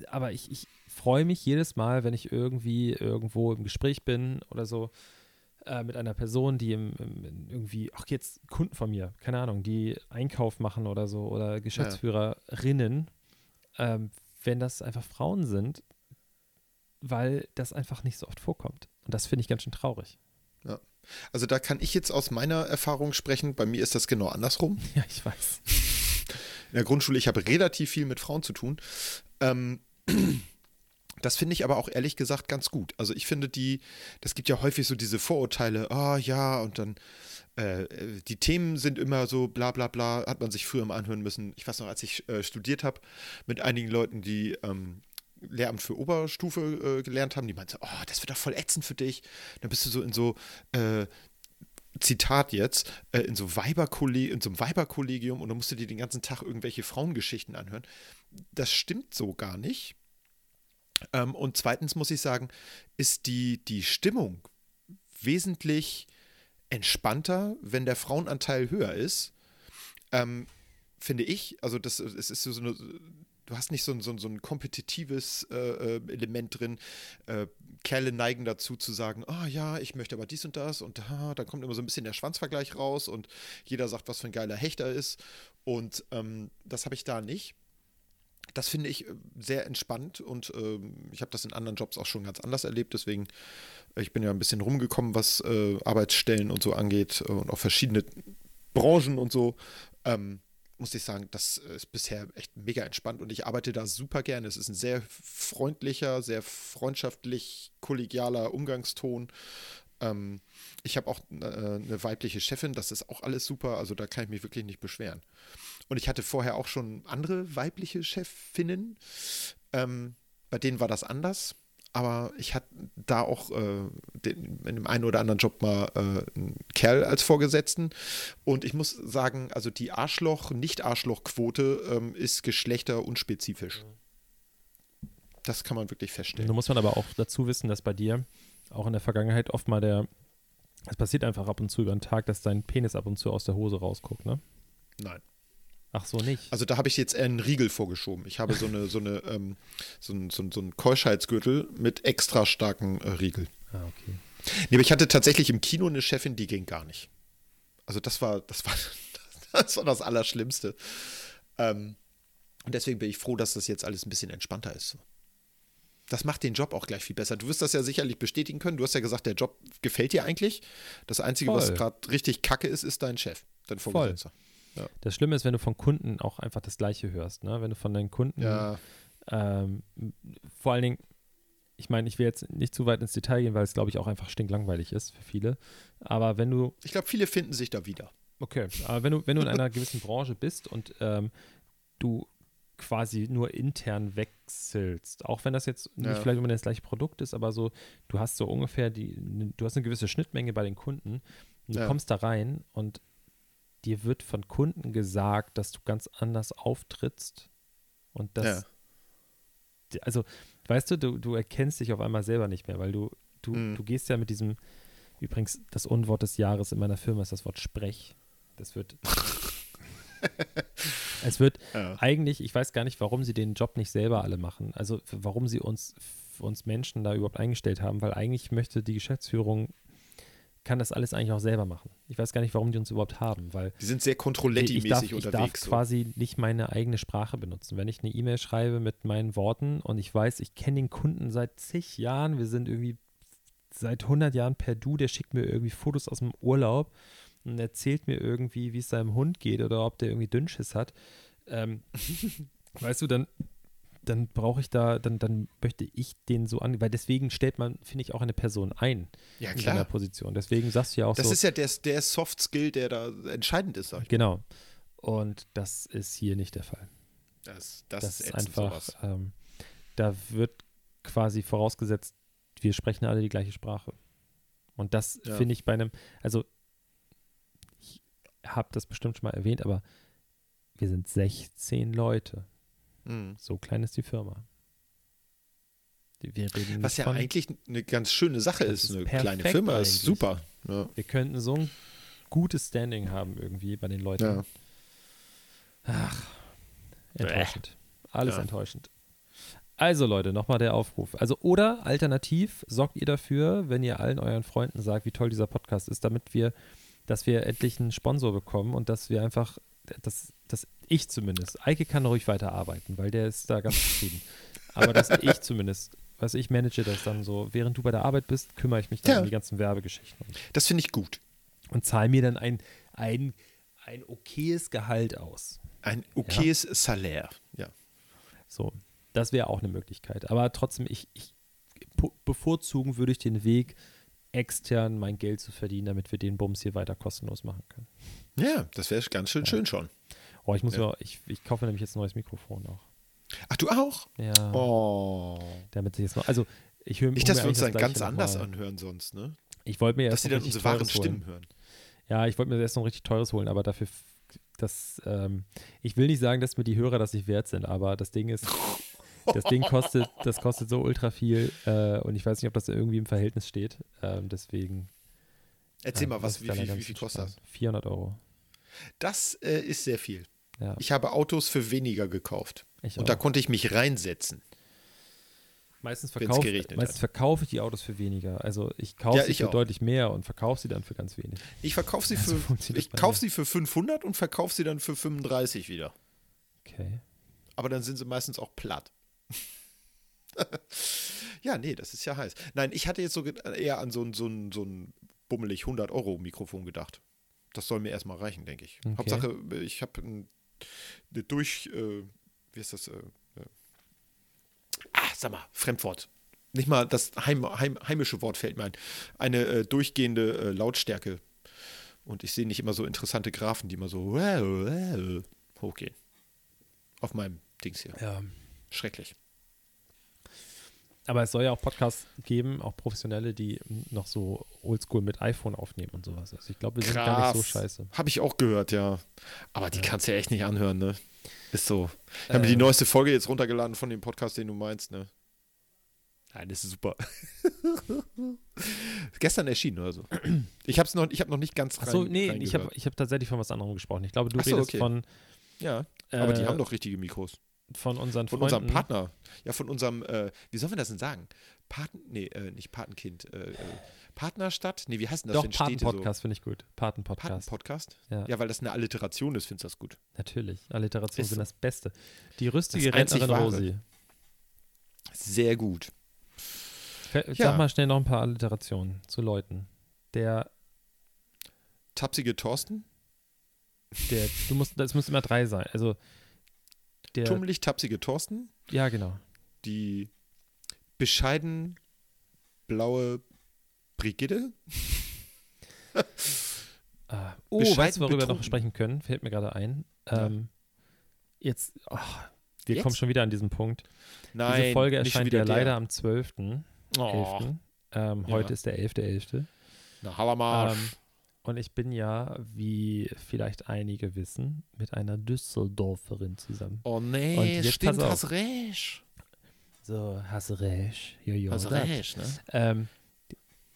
S2: aber ich, ich freue mich jedes Mal, wenn ich irgendwie irgendwo im Gespräch bin oder so äh, mit einer Person, die im, im, irgendwie, ach jetzt Kunden von mir, keine Ahnung, die Einkauf machen oder so oder Geschäftsführerinnen, ähm, wenn das einfach Frauen sind, weil das einfach nicht so oft vorkommt. Und das finde ich ganz schön traurig.
S3: Also da kann ich jetzt aus meiner Erfahrung sprechen. Bei mir ist das genau andersrum.
S2: Ja, ich weiß.
S3: In der Grundschule, ich habe relativ viel mit Frauen zu tun. Ähm, das finde ich aber auch ehrlich gesagt ganz gut. Also ich finde die, das gibt ja häufig so diese Vorurteile, ah ja, und dann äh, die Themen sind immer so bla bla bla, hat man sich früher mal anhören müssen. Ich weiß noch, als ich äh, studiert habe mit einigen Leuten, die ähm, Lehramt für Oberstufe äh, gelernt haben, die meinten, oh, das wird doch voll ätzend für dich. Dann bist du so in so äh, Zitat jetzt, äh, in, so Weiberkolleg in so einem Weiberkollegium und dann musst du dir den ganzen Tag irgendwelche Frauengeschichten anhören. Das stimmt so gar nicht. Ähm, und zweitens muss ich sagen, ist die, die Stimmung wesentlich entspannter, wenn der Frauenanteil höher ist. Ähm, finde ich, also das es ist so eine, du hast nicht so ein, so ein, so ein kompetitives äh, äh, Element drin. Äh, Kerle neigen dazu zu sagen, ah ja, ich möchte aber dies und das und da, dann kommt immer so ein bisschen der Schwanzvergleich raus und jeder sagt, was für ein geiler Hechter ist. Und ähm, das habe ich da nicht. Das finde ich äh, sehr entspannt und ähm, ich habe das in anderen Jobs auch schon ganz anders erlebt. Deswegen, äh, ich bin ja ein bisschen rumgekommen, was äh, Arbeitsstellen und so angeht äh, und auch verschiedene Branchen und so. Ähm, muss ich sagen, das ist bisher echt mega entspannt und ich arbeite da super gerne. Es ist ein sehr freundlicher, sehr freundschaftlich, kollegialer Umgangston. Ähm, ich habe auch äh, eine weibliche Chefin, das ist auch alles super, also da kann ich mich wirklich nicht beschweren. Und ich hatte vorher auch schon andere weibliche Chefinnen, ähm, bei denen war das anders. Aber ich hatte da auch äh, den, in dem einen oder anderen Job mal äh, einen Kerl als Vorgesetzten. Und ich muss sagen, also die Arschloch-Nicht-Arschloch-Quote ähm, ist geschlechterunspezifisch. Das kann man wirklich feststellen.
S2: Nun muss man aber auch dazu wissen, dass bei dir auch in der Vergangenheit oft mal der, es passiert einfach ab und zu über den Tag, dass dein Penis ab und zu aus der Hose rausguckt, ne?
S3: Nein.
S2: Ach so, nicht.
S3: Also da habe ich jetzt einen Riegel vorgeschoben. Ich habe so eine, so eine, ähm, so ein, so ein, so ein Keuschheitsgürtel mit extra starken äh, Riegel.
S2: Ah, okay.
S3: Nee, aber ich hatte tatsächlich im Kino eine Chefin, die ging gar nicht. Also das war, das war, das war das Allerschlimmste. Ähm, und deswegen bin ich froh, dass das jetzt alles ein bisschen entspannter ist. Das macht den Job auch gleich viel besser. Du wirst das ja sicherlich bestätigen können. Du hast ja gesagt, der Job gefällt dir eigentlich. Das Einzige, was
S2: Voll.
S3: gerade richtig kacke ist, ist dein Chef, dein Vorgesetzter.
S2: Das Schlimme ist, wenn du von Kunden auch einfach das Gleiche hörst, ne? Wenn du von deinen Kunden,
S3: Ja,
S2: ähm, vor allen Dingen, ich meine, ich will jetzt nicht zu weit ins Detail gehen, weil es, glaube ich, auch einfach stinklangweilig ist für viele. Aber wenn du
S3: ich glaube, viele finden sich da wieder.
S2: Okay, aber wenn du, wenn du in einer gewissen Branche bist und ähm, du quasi nur intern wechselst, auch wenn das jetzt nicht
S3: Ja.
S2: vielleicht immer das gleiche Produkt ist, aber so, du hast so ungefähr die, du hast eine gewisse Schnittmenge bei den Kunden und du
S3: Ja.
S2: kommst da rein und dir wird von Kunden gesagt, dass du ganz anders auftrittst und das,
S3: Ja.
S2: also, weißt du, du, du erkennst dich auf einmal selber nicht mehr, weil du, du,
S3: Mhm.
S2: du gehst ja mit diesem, übrigens, das Unwort des Jahres in meiner Firma ist das Wort Sprech. Das wird. es wird
S3: Ja.
S2: eigentlich, ich weiß gar nicht, warum sie den Job nicht selber alle machen. Also warum sie uns, uns Menschen da überhaupt eingestellt haben, weil eigentlich möchte die Geschäftsführung, kann das alles eigentlich auch selber machen. Ich weiß gar nicht, warum die uns überhaupt haben, weil
S3: Die sind sehr
S2: ich darf,
S3: Controletti-mäßig
S2: ich darf
S3: unterwegs. so.
S2: quasi nicht meine eigene Sprache benutzen. Wenn ich eine E-Mail schreibe mit meinen Worten und ich weiß, ich kenne den Kunden seit zig Jahren, wir sind irgendwie seit 100 Jahren per Du, der schickt mir irgendwie Fotos aus dem Urlaub und erzählt mir irgendwie, wie es seinem Hund geht oder ob der irgendwie Dünnschiss hat. Ähm, weißt du, dann, dann brauche ich da, dann, dann möchte ich den so an, weil deswegen stellt man, finde ich, auch eine Person ein
S3: Ja,
S2: in seiner
S3: klar.
S2: Position. Deswegen sagst du ja auch
S3: Das
S2: so.
S3: ist ja der, der Soft Skill, der da entscheidend ist, sag ich.
S2: Genau. Und das ist hier nicht der Fall.
S3: Das, das,
S2: Das
S3: ist
S2: einfach, ähm, da wird quasi vorausgesetzt, wir sprechen alle die gleiche Sprache. Und das
S3: Ja.
S2: finde ich bei einem, also habe das bestimmt schon mal erwähnt, aber wir sind 16 Leute.
S3: Mhm.
S2: So klein ist die Firma. Die- Wir reden
S3: Was ja
S2: von,
S3: eigentlich eine ganz schöne Sache ist.
S2: ist
S3: Eine kleine Firma ist
S2: eigentlich.
S3: super. Ja.
S2: wir könnten so ein gutes Standing haben irgendwie bei den Leuten.
S3: Ja.
S2: Ach, enttäuschend. Alles
S3: Ja.
S2: enttäuschend. Also Leute, nochmal der Aufruf. Also oder alternativ sorgt ihr dafür, wenn ihr allen euren Freunden sagt, wie toll dieser Podcast ist, damit wir, dass wir endlich einen Sponsor bekommen und dass wir einfach, dass, dass ich zumindest, Eike kann ruhig weiter arbeiten, weil der ist da ganz zufrieden. Aber dass ich zumindest, was ich manage das dann so, während du bei der Arbeit bist, kümmere ich mich dann
S3: Ja.
S2: um die ganzen Werbegeschichten
S3: Das finde ich gut.
S2: und zahle mir dann ein, ein, ein okayes Gehalt aus.
S3: Ein okayes Salär. Ja.
S2: So, das wäre auch eine Möglichkeit. Aber trotzdem, ich, ich bevorzugen würde ich den Weg, extern mein Geld zu verdienen, damit wir den Bums hier weiter kostenlos machen können.
S3: Ja, das wäre ganz schön schön schon.
S2: Oh, ich muss
S3: Ja.
S2: auch- ich, ich kaufe nämlich jetzt ein neues Mikrofon auch.
S3: Ach, du auch?
S2: Ja,
S3: Oh.
S2: damit ich jetzt noch, also ich höre
S3: Nicht, dass wir uns dann ganz anders
S2: mal.
S3: anhören sonst, ne?
S2: Ich wollte mir
S3: Dass
S2: erst
S3: sie
S2: noch
S3: dann unsere wahren. Stimmen hören.
S2: Ja, ich wollte mir erst noch richtig teures holen, aber dafür, das, ähm, ich will nicht sagen, dass mir die Hörer das nicht wert sind, aber das Ding ist, das Ding kostet, das kostet so ultra viel äh, und ich weiß nicht, ob das irgendwie im Verhältnis steht. Ähm, deswegen.
S3: Erzähl
S2: ja,
S3: mal, was, wie viel, wie viel kostet das?
S2: entspannt. 400 Euro.
S3: Das äh, ist sehr viel.
S2: Ja,
S3: Ich habe Autos für weniger gekauft.
S2: ich
S3: Und da
S2: auch.
S3: konnte ich mich reinsetzen.
S2: meistens
S3: geregnet
S2: meistens verkaufe ich die Autos für weniger. Also ich kaufe
S3: Ja,
S2: sie
S3: ich
S2: für
S3: auch.
S2: deutlich mehr und verkaufe sie dann für ganz wenig.
S3: Ich verkaufe sie
S2: Ja, so
S3: für, ich kaufe sie für 500 und verkaufe sie dann für 35 wieder.
S2: Okay.
S3: Aber dann sind sie meistens auch platt. Ja, nee, das ist ja heiß. Nein, ich hatte jetzt so ge- eher an so ein, so ein, so ein bummelig 100 Euro Mikrofon gedacht. Das soll mir erstmal reichen, denke ich.
S2: Okay.
S3: Hauptsache, ich habe ein, eine durch, äh, wie ist das? Äh, äh, ah, sag mal, Fremdwort. Nicht mal das heim, heim, heimische Wort fällt mir ein. Eine äh, durchgehende äh, Lautstärke. Und ich sehe nicht immer so interessante Graphen, die immer so hochgehen. Auf meinem Dings hier.
S2: Ja.
S3: Schrecklich.
S2: Aber es soll ja auch Podcasts geben, auch professionelle, die noch so oldschool mit iPhone aufnehmen und sowas. Also ich glaube, wir sind gar nicht so scheiße.
S3: Habe ich auch gehört, ja. Aber die
S2: Ja.
S3: kannst du ja echt nicht anhören, ne? Ist so. Ich habe mir die neueste Folge jetzt runtergeladen von dem Podcast, den du meinst, ne? Nein, das ist super. Gestern erschienen oder so. Ich habe noch, ich hab noch nicht ganz
S2: Achso,
S3: rein-
S2: nee, ich habe ich hab tatsächlich von was anderem gesprochen. Ich glaube, du
S3: Ach so,
S2: redest
S3: okay.
S2: von,
S3: Ja, aber die
S2: äh,
S3: haben doch richtige Mikros.
S2: Von unseren
S3: Von
S2: Freunden.
S3: unserem Partner. Ja, von unserem, äh, wie sollen wir das denn sagen? Paten, nee, äh, nicht Patenkind. Äh, äh, Partnerstadt? Nee, wie heißt denn das,
S2: Doch,
S3: wenn Städte so?
S2: Paten-Podcast finde ich gut. Paten-Podcast.
S3: Paten-Podcast?
S2: Ja.
S3: Ja, weil das eine Alliteration ist, findest du das gut.
S2: Natürlich. Alliterationen
S3: Ist
S2: sind das Beste. Die rüstige
S3: Das
S2: Rentnerin. Rosi.
S3: Sehr gut.
S2: Ver-
S3: Ja.
S2: Sag mal schnell noch ein paar Alliterationen zu Leuten. Der,
S3: Tapsige Thorsten?
S2: der, du musst, das müssen immer drei sein. Also, der,
S3: Tummelig tapsige Thorsten?
S2: ja, genau.
S3: Die bescheiden blaue Brigitte?
S2: Ah, oh,
S3: Bescheiden
S2: weißt du, worüber wir noch
S3: betrunken.
S2: sprechen können? Fällt mir gerade ein. Ähm, Jetzt, oh, wir
S3: Jetzt?
S2: kommen schon wieder an diesen Punkt.
S3: Nein,
S2: Diese Folge erscheint ja
S3: der.
S2: leider am 12.11.
S3: Oh,
S2: Ähm,
S3: Ja.
S2: Heute ist der 11.11.
S3: na, Hallermarsch.
S2: Ähm, und ich bin ja, wie vielleicht einige wissen, mit einer Düsseldorferin zusammen.
S3: oh
S2: und
S3: nee,
S2: jetzt
S3: stimmt, hast recht.
S2: So, hast recht. Jojo.
S3: Hast recht, ne?
S2: Ähm,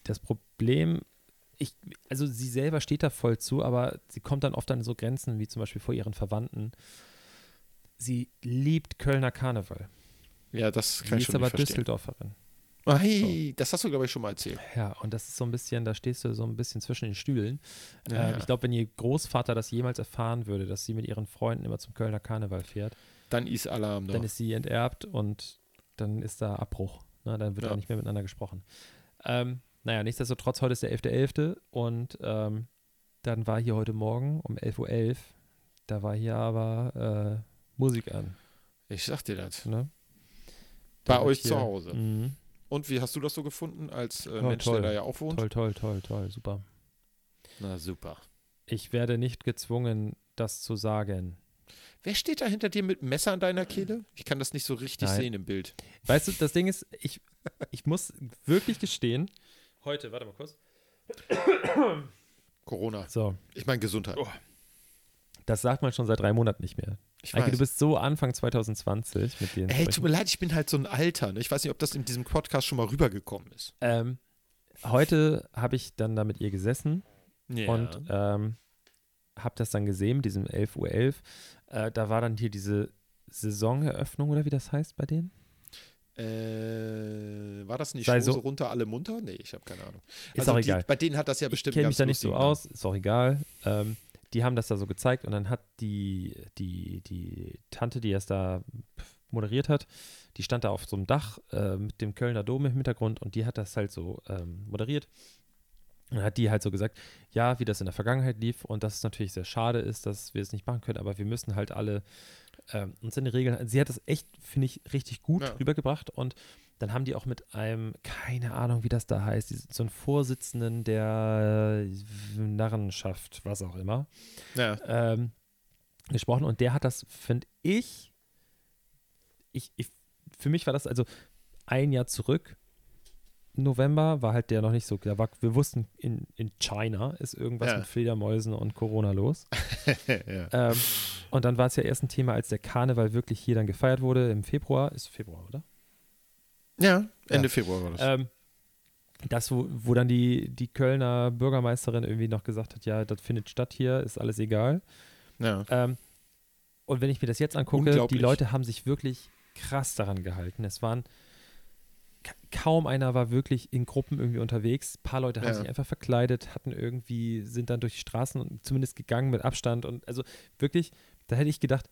S2: das Problem, ich, also sie selber steht da voll zu, aber sie kommt dann oft an so Grenzen, wie zum Beispiel vor ihren Verwandten. Sie liebt Kölner Karneval.
S3: Ja, das
S2: Sie
S3: kann ich
S2: ist
S3: schon
S2: aber
S3: nicht verstehen.
S2: Düsseldorferin.
S3: Hey, das hast du, glaube ich, schon mal erzählt.
S2: Ja, und das ist so ein bisschen, da stehst du so ein bisschen zwischen den Stühlen.
S3: Ja,
S2: Ähm, ich glaube, wenn ihr Großvater das jemals erfahren würde, dass sie mit ihren Freunden immer zum Kölner Karneval fährt,
S3: Dann ist Alarm da.
S2: dann ist sie enterbt und dann ist da Abbruch. Ne? Dann wird
S3: Ja.
S2: auch nicht mehr miteinander gesprochen. Ähm, naja, nichtsdestotrotz, heute ist der 11.11. und ähm, dann war hier heute Morgen um 11.11 Uhr, da war hier aber äh, Musik an.
S3: ich sag dir das.
S2: Ne?
S3: Bei
S2: Da
S3: euch zu Hause.
S2: Mhm.
S3: Und wie hast du das so gefunden, als äh,
S2: Ja,
S3: Mensch,
S2: toll.
S3: der da ja auch wohnt?
S2: Toll, toll, toll, toll, super.
S3: Na super.
S2: Ich werde nicht gezwungen, das zu sagen.
S3: Wer steht da hinter dir mit einem Messer an deiner Kehle? Ich kann das nicht so richtig
S2: Nein.
S3: sehen im Bild.
S2: Weißt du, das Ding ist, ich, ich muss wirklich gestehen, heute, warte mal kurz.
S3: Corona.
S2: So,
S3: Ich meine Gesundheit.
S2: Oh. das sagt man schon seit drei Monaten nicht mehr.
S3: Ich
S2: Eike,
S3: weiß.
S2: du bist so Anfang 2020 mit den
S3: Ey, tut
S2: Sprüchen.
S3: mir leid, ich bin halt so ein Alter. Ne? Ich weiß nicht, ob das in diesem Podcast schon mal rübergekommen ist.
S2: ähm, Heute habe ich dann da mit ihr gesessen
S3: Ja.
S2: und ähm, habe das dann gesehen mit diesem 11.11 Uhr. Äh, da war dann hier diese Saisoneröffnung oder wie das heißt bei denen.
S3: äh, war das nicht
S2: Sei so-
S3: runter, alle munter? Nee, ich habe keine Ahnung.
S2: Ist
S3: Also
S2: auch
S3: die,
S2: egal.
S3: Bei denen hat das ja
S2: Ich
S3: bestimmt
S2: kenne mich da nicht so
S3: lustigen
S2: aus, ist auch egal. Ähm, die haben das da so gezeigt und dann hat die, die, die Tante, die es da moderiert hat, die stand da auf so einem Dach äh, mit dem Kölner Dom im Hintergrund und die hat das halt so ähm, moderiert. Und dann hat die halt so gesagt, ja, wie das in der Vergangenheit lief und dass es natürlich sehr schade ist, dass wir es nicht machen können, aber wir müssen halt alle ähm, uns in die Regeln. Sie hat das echt, finde ich, richtig gut
S3: Ja.
S2: rübergebracht und dann haben die auch mit einem, keine Ahnung, wie das da heißt, so einen Vorsitzenden der Narrenschaft, was auch immer,
S3: Ja.
S2: ähm, gesprochen und der hat das, finde ich, ich, ich, für mich war das also ein Jahr zurück. November war halt der noch nicht so, da war, wir wussten, in, in China ist irgendwas
S3: Ja.
S2: mit Fledermäusen und Corona los.
S3: ja.
S2: Ähm, und dann war es ja erst ein Thema, als der Karneval wirklich hier dann gefeiert wurde im Februar. Ist Februar, oder?
S3: ja, Ende
S2: Ja.
S3: Februar war das.
S2: Ähm, das, wo, wo dann die, die Kölner Bürgermeisterin irgendwie noch gesagt hat, ja, das findet statt hier, ist alles egal.
S3: ja.
S2: Ähm, und wenn ich mir das jetzt angucke, die. Leute haben sich wirklich krass daran gehalten. Es waren ka- kaum einer war wirklich in Gruppen irgendwie unterwegs. Ein paar Leute haben
S3: Ja.
S2: sich einfach verkleidet, hatten irgendwie, sind dann durch die Straßen und zumindest gegangen mit Abstand. Und also wirklich, da hätte ich gedacht,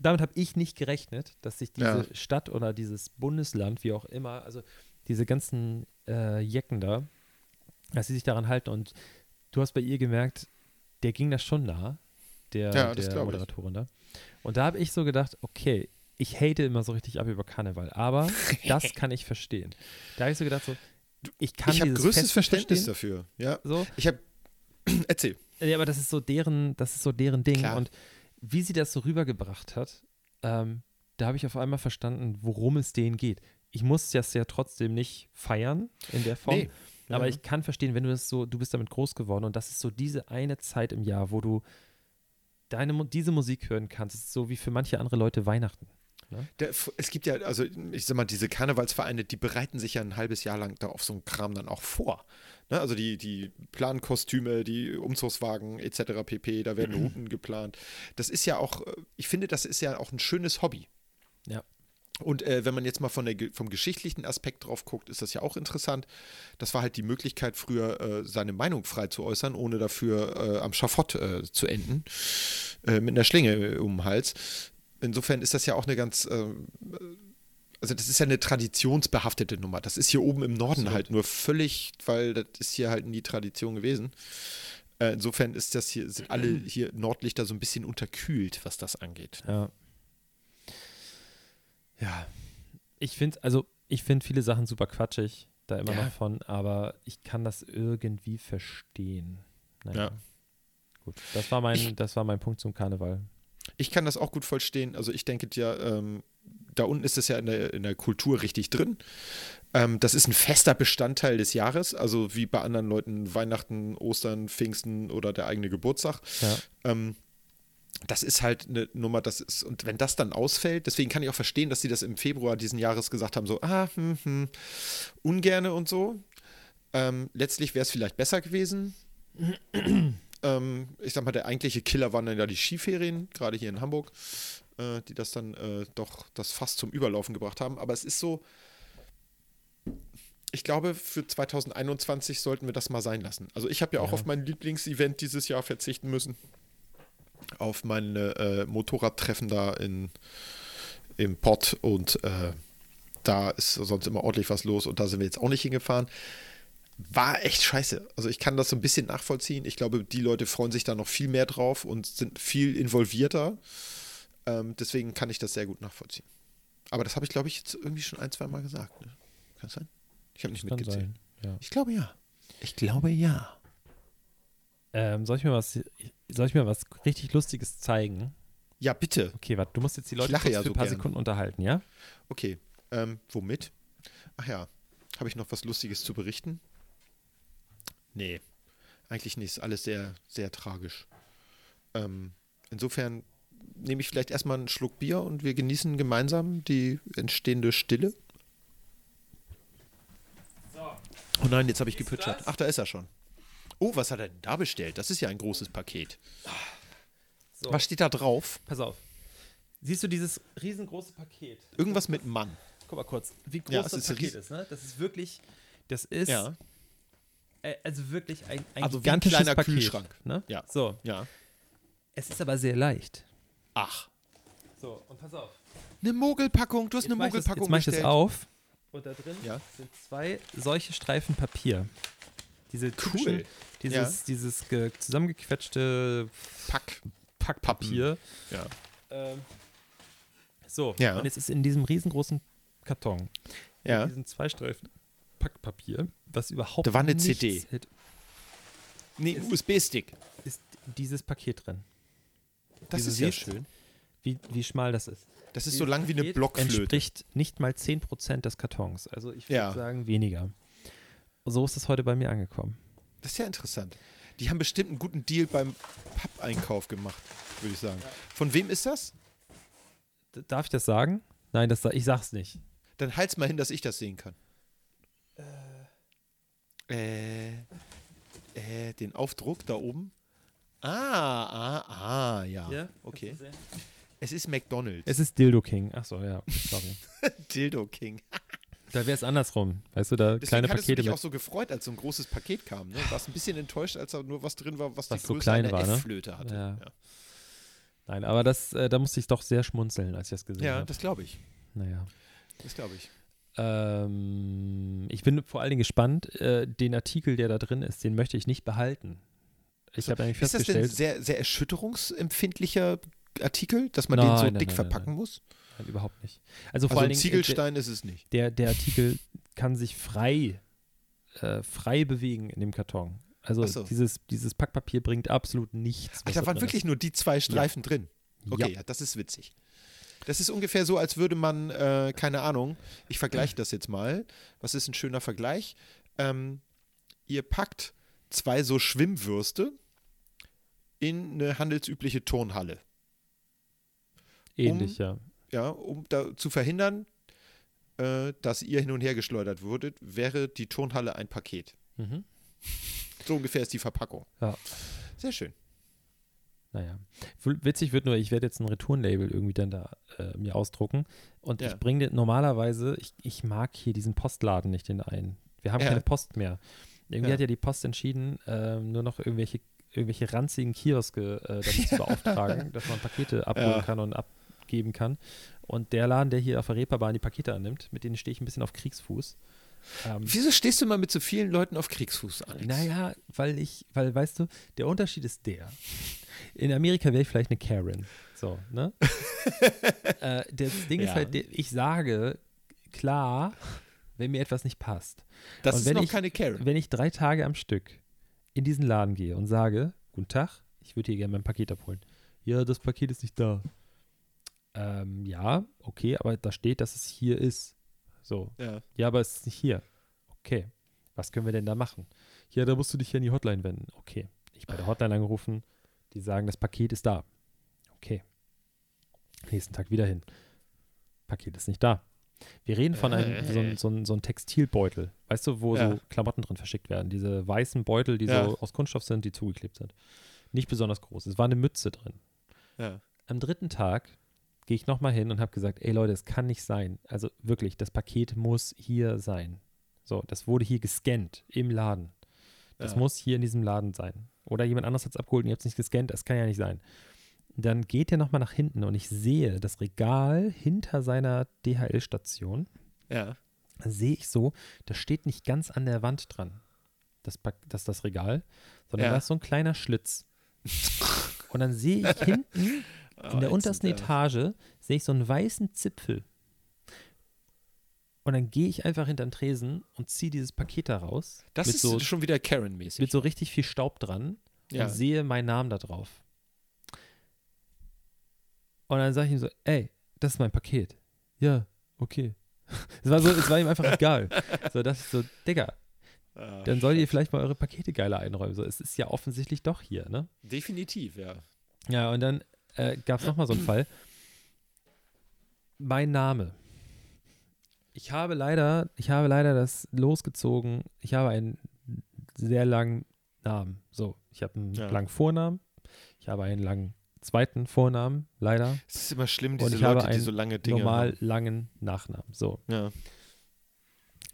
S2: damit habe ich nicht gerechnet, dass sich diese
S3: Ja.
S2: Stadt oder dieses Bundesland, wie auch immer, also diese ganzen äh, Jecken da, dass sie sich daran halten. Und du hast bei ihr gemerkt, der ging das schon nah, der,
S3: Ja,
S2: der. Moderatorin da. Und da habe ich so gedacht, okay, ich hate immer so richtig ab über Karneval, aber das kann ich verstehen. Da habe ich so gedacht, so, ich kann
S3: ich habe größtes
S2: Fest
S3: Verständnis dafür. Ja.
S2: So,
S3: Ich habe. Erzähl.
S2: ja, aber das ist so deren, das ist so deren Ding.
S3: Klar.
S2: Und wie sie das so rübergebracht hat, ähm, da habe ich auf einmal verstanden, worum es denen geht. Ich muss das ja trotzdem nicht feiern in der Form.
S3: Nee.
S2: Aber
S3: Ja.
S2: ich kann verstehen, wenn du das so, du bist damit groß geworden und das ist so diese eine Zeit im Jahr, wo du deine, diese Musik hören kannst. Es ist so wie für manche andere Leute Weihnachten.
S3: Der, es gibt ja, also ich sag mal, diese Karnevalsvereine, die bereiten sich ja ein halbes Jahr lang da auf so einen Kram dann auch vor. Ne? Also die, die planen Kostüme, die Umzugswagen etc. pp, da werden Routen geplant. Das ist ja auch, äh, ich finde, das ist ja auch ein schönes Hobby.
S2: Ja.
S3: Und äh, wenn man jetzt mal von der, vom geschichtlichen Aspekt drauf guckt, ist das ja auch interessant. Das war halt die Möglichkeit, früher äh, seine Meinung frei zu äußern, ohne dafür äh, am Schafott äh, zu enden, äh, mit einer Schlinge um den Hals. Insofern ist das ja auch eine ganz, äh, also das ist ja eine traditionsbehaftete Nummer. Das ist hier oben im Norden
S2: Absolut.
S3: halt nur völlig, weil das ist hier halt nie Tradition gewesen. Äh, insofern ist das hier, sind alle hier Nordlichter so ein bisschen unterkühlt, was das angeht.
S2: Ja. Ja. Ich finde, also ich finde viele Sachen super quatschig, da immer
S3: Ja.
S2: noch von, aber ich kann das irgendwie verstehen. Naja.
S3: Ja.
S2: Gut. Das war mein, das war mein Punkt zum Karneval.
S3: Ich kann das auch gut verstehen. Also ich denke ja, ähm, da unten ist es ja in der, in der Kultur richtig drin. Ähm, das ist ein fester Bestandteil des Jahres, also wie bei anderen Leuten Weihnachten, Ostern, Pfingsten oder der eigene Geburtstag.
S2: Ja.
S3: Ähm, das ist halt eine Nummer, das ist, und wenn das dann ausfällt, deswegen kann ich auch verstehen, dass sie das im Februar diesen Jahres gesagt haben, so, ah, hm, hm, ungerne und so. Ähm, letztlich wäre es vielleicht besser gewesen. Ähm, ich sag mal, der eigentliche Killer waren dann ja die Skiferien, gerade hier in Hamburg, äh, die das dann äh, doch das fast zum Überlaufen gebracht haben. Aber es ist so, ich glaube, für 2021 sollten wir das mal sein lassen. Also ich habe ja auch
S2: Ja.
S3: auf mein Lieblingsevent dieses Jahr verzichten müssen. Auf meine äh, Motorradtreffen da in, im Pott und äh, da ist sonst immer ordentlich was los und da sind wir jetzt auch nicht hingefahren. War echt scheiße. Also ich kann das so ein bisschen nachvollziehen. Ich glaube, die Leute freuen sich da noch viel mehr drauf und sind viel involvierter. Ähm, deswegen kann ich das sehr gut nachvollziehen. Aber das habe ich, glaube ich, jetzt irgendwie schon ein, zwei Mal gesagt. Ne? Kann das sein? Ich habe nicht
S2: Kann
S3: mitgezählt.
S2: sein. Ja.
S3: Ich glaube ja. Ich glaube ja.
S2: Ähm, soll ich mir was, soll ich mir was richtig Lustiges zeigen?
S3: Ja, bitte.
S2: Okay, warte, du musst jetzt die Leute
S3: ja
S2: für
S3: so
S2: ein paar
S3: gern.
S2: Sekunden unterhalten, ja?
S3: Okay. Ähm, womit? Ach ja. Habe ich noch was Lustiges zu berichten? Nee. Eigentlich nicht. Ist alles sehr, sehr tragisch. Ähm, insofern nehme ich vielleicht erstmal einen Schluck Bier und wir genießen gemeinsam die entstehende Stille. Oh nein, jetzt habe ich gepütschert. Ach, da ist er schon. Oh, was hat er denn da bestellt? Das ist ja ein großes Paket.
S2: So,
S3: Was steht da drauf?
S2: pass auf. Siehst du dieses riesengroße Paket?
S3: Irgendwas mit Mann.
S2: Guck mal kurz, wie groß
S3: Ja, es
S2: das
S3: ist
S2: Paket ist, ne? Das ist wirklich, das ist,
S3: Ja.
S2: Äh, also wirklich ein, ein
S3: Also
S2: gigantisches
S3: kleiner
S2: Paket.
S3: Kühlschrank.
S2: Ne?
S3: Ja.
S2: So,
S3: Ja.
S2: es ist aber sehr leicht.
S3: Ach.
S2: So, und pass auf.
S3: Eine Mogelpackung. Du hast
S2: Jetzt
S3: eine
S2: mach ich das,
S3: Mogelpackung
S2: jetzt mach ich das auf. Und da drin
S3: Ja.
S2: sind zwei solche Streifen Papier. Diese
S3: Cool.
S2: dieses, dieses ge zusammengequetschte
S3: Pack.
S2: Packpapier.
S3: Ja.
S2: Ähm, so,
S3: Ja.
S2: und jetzt ist in diesem riesengroßen Karton,
S3: Ja.
S2: in diesen zwei Streifen Packpapier, was überhaupt
S3: Da war eine CD.
S2: hält,
S3: Nee, USB-Stick.
S2: ist dieses Paket drin.
S3: Das ist ja schön.
S2: Wie, wie schmal das ist.
S3: Das ist
S2: Dieses
S3: so lang wie eine Blockflöte.
S2: Entspricht nicht mal 10% des Kartons. Also ich würde
S3: Ja.
S2: sagen weniger. So ist es heute bei mir angekommen.
S3: Das ist ja interessant. Die haben bestimmt einen guten Deal beim Pappeinkauf gemacht, würde ich sagen. Von wem ist das?
S2: D darf ich das sagen? Nein, das, ich sag's nicht.
S3: Dann halt's mal hin, dass ich das sehen kann. Äh, äh, den Aufdruck da oben. Ah, ah, ah, ja. Okay. Es ist McDonald's.
S2: Es ist Dildo King. Ach so, ja. Sorry.
S3: Dildo King.
S2: da wäre es andersrum. Weißt du, da
S3: Deswegen
S2: kleine Pakete
S3: dich
S2: mit.
S3: auch so gefreut, als so ein großes Paket kam. Ne? Warst ein bisschen enttäuscht, als da nur was drin war, was,
S2: Was
S3: die
S2: so
S3: Größe
S2: klein
S3: einer
S2: war, ne?
S3: F-Flöte hatte.
S2: Ja.
S3: Ja,
S2: Nein, aber das, äh, da musste ich doch sehr schmunzeln, als ich das gesehen
S3: ja
S2: habe.
S3: das glaube ich.
S2: Naja.
S3: Das glaube ich.
S2: Ähm, ich bin vor allen Dingen gespannt. Äh, den Artikel, der da drin ist, den möchte ich nicht behalten. Ich habe eigentlich
S3: Ist das denn sehr, sehr erschütterungsempfindlicher Artikel, dass man
S2: Nein,
S3: den so
S2: nein,
S3: dick
S2: nein,
S3: verpacken muss?
S2: Nein, überhaupt nicht. Also vor
S3: Also
S2: allen Dingen, äh,
S3: Ziegelstein ist es nicht.
S2: der, der Artikel kann sich frei, äh, frei bewegen in dem Karton. Also
S3: so.
S2: dieses, dieses Packpapier bringt absolut nichts.
S3: Ach, da waren
S2: drin
S3: wirklich nur die zwei Streifen drin.
S2: ist.
S3: Okay,
S2: Ja.
S3: ja, das ist witzig. Das ist ungefähr so, als würde man, äh, keine Ahnung, ich vergleiche das jetzt mal. Was ist ein schöner Vergleich? Ähm, ihr packt zwei so Schwimmwürste in eine handelsübliche Turnhalle.
S2: Ähnlich, ja.
S3: Ja, um da zu verhindern, äh, dass ihr hin und her geschleudert würdet, wäre die Turnhalle ein Paket.
S2: Mhm.
S3: So ungefähr ist die Verpackung.
S2: Ja.
S3: Sehr schön.
S2: Naja. Witzig wird nur, ich werde jetzt ein Retourenlabel irgendwie dann da äh, mir ausdrucken. Und
S3: Ja.
S2: ich bringe normalerweise, ich, ich mag hier diesen Postladen nicht den einen. Wir haben
S3: Ja.
S2: keine Post mehr. Irgendwie
S3: Ja.
S2: hat ja die Post entschieden, ähm, nur noch irgendwelche, irgendwelche ranzigen Kioske äh, damit zu beauftragen, dass man Pakete abholen kann und abgeben kann. Und der Laden, der hier auf der Reeperbahn die Pakete annimmt, mit denen stehe ich ein bisschen auf Kriegsfuß. Ähm,
S3: Wieso stehst du mal mit so vielen Leuten auf Kriegsfuß, Alex?
S2: naja, weil ich, weil, weißt du, der Unterschied ist der. In Amerika wäre ich vielleicht eine Karen. So, ne? äh, das Ding ist
S3: Ja.
S2: halt, der- ich sage klar, wenn mir etwas nicht passt.
S3: das
S2: und
S3: ist
S2: wenn
S3: noch
S2: ich-
S3: keine Karen.
S2: Wenn ich drei Tage am Stück in diesen Laden gehe und sage, guten Tag, ich würde hier gerne mein Paket abholen. Ja, das Paket ist nicht da. Ähm, ja, okay, aber da steht, dass es hier ist. So,
S3: Ja.
S2: ja, aber es ist nicht hier. Okay. Was können wir denn da machen? Ja, da musst du dich hier an die Hotline wenden. Okay. Ich bei der Hotline angerufen. Die sagen, das Paket ist da. Okay. Nächsten Tag wieder hin. Paket ist nicht da. Wir reden von einem, so, so, ein- so ein Textilbeutel. Weißt du, wo
S3: Ja.
S2: so Klamotten drin verschickt werden. Diese weißen Beutel, die
S3: Ja.
S2: so aus Kunststoff sind, die zugeklebt sind. Nicht besonders groß. Es war eine Mütze drin.
S3: Ja.
S2: Am dritten Tag gehe ich nochmal hin und habe gesagt, ey Leute, es kann nicht sein. Also wirklich, das Paket muss hier sein. So, das wurde hier gescannt im Laden. Das muss hier in diesem Laden sein. Oder jemand anderes hat es abgeholt und ihr habt es nicht gescannt. Das kann ja nicht sein. Dann geht er nochmal nach hinten und ich sehe das Regal hinter seiner DHL-Station.
S3: Ja.
S2: Sehe ich so, das steht nicht ganz an der Wand dran, das, das, das Regal, sondern
S3: Ja.
S2: da ist so ein kleiner Schlitz. Und dann sehe ich hinten in der untersten Etage sehe ich so einen weißen Zipfel. Und dann gehe ich einfach hinter den Tresen und ziehe dieses Paket da raus.
S3: Das ist
S2: so,
S3: schon wieder Karen-mäßig.
S2: mit so richtig viel Staub dran
S3: Ja.
S2: und sehe meinen Namen da drauf. Und dann sage ich ihm so, ey, das ist mein Paket. Ja, okay. Es war so, es war ihm einfach egal. So, das ist so, Digga,
S3: Ah,
S2: dann sollt ihr vielleicht mal eure Pakete geiler einräumen. So, es ist ja offensichtlich doch hier, ne?
S3: Definitiv, ja.
S2: Ja, und dann äh, gab es nochmal so einen Fall. Mein Name. Ich habe leider, ich habe leider das losgezogen. Ich habe einen sehr langen Namen. So, ich habe einen
S3: Ja.
S2: langen Vornamen. Ich habe einen langen zweiten Vornamen, leider.
S3: Es ist immer schlimm, diese Leute, die so lange Dinge
S2: Normal langen Nachnamen. So,
S3: haben. Ja.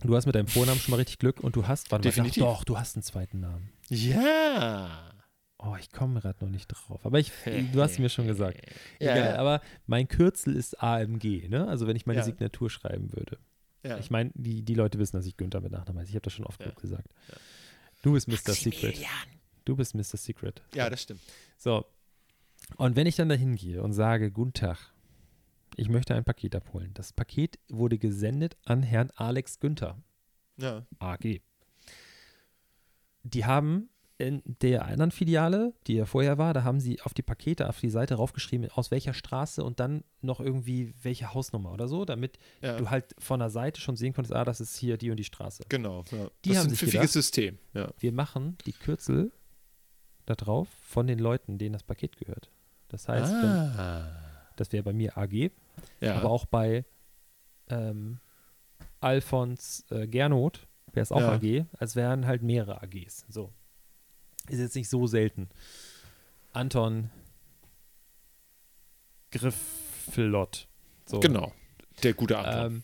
S2: du hast mit deinem Vornamen schon mal richtig Glück und du hast, warte
S3: Definitiv.
S2: mal, doch, doch, du hast einen zweiten Namen.
S3: Ja.
S2: Oh, ich komme gerade noch nicht drauf. Aber ich, du hast mir schon gesagt. Egal,
S3: ja.
S2: aber mein Kürzel ist AMG, ne? Also wenn ich meine
S3: Ja.
S2: Signatur schreiben würde. Ich meine, die, die Leute wissen, dass ich Günther mit Nachnamen heiße. Ich habe das schon oft genug gesagt. Du bist Mr. Secret. Du bist Mr. Secret.
S3: ja, das stimmt.
S2: So. Und wenn ich dann dahin gehe und sage, guten Tag, ich möchte ein Paket abholen. Das Paket wurde gesendet an Herrn Alex Günther,
S3: Ja.
S2: AG. Die haben in der anderen Filiale, die ja vorher war, da haben sie auf die Pakete, auf die Seite raufgeschrieben, aus welcher Straße und dann noch irgendwie welche Hausnummer oder so, damit
S3: ja.
S2: du halt von der Seite schon sehen konntest, ah, das ist hier die und die Straße.
S3: Genau. Ja.
S2: Die
S3: das
S2: haben
S3: ist ein
S2: sich
S3: pfiffiges
S2: gedacht-
S3: System. Ja.
S2: Wir machen die Kürzel da drauf von den Leuten, denen das Paket gehört. Das heißt, wenn,
S3: ah.
S2: das wäre bei mir AG, aber auch bei ähm, Alfons äh, Gernot wäre es auch. AG, als wären halt mehrere AGs. So. Ist jetzt nicht so selten. Anton Griffelott. So.
S3: Genau. Der gute Antwort.
S2: Ähm,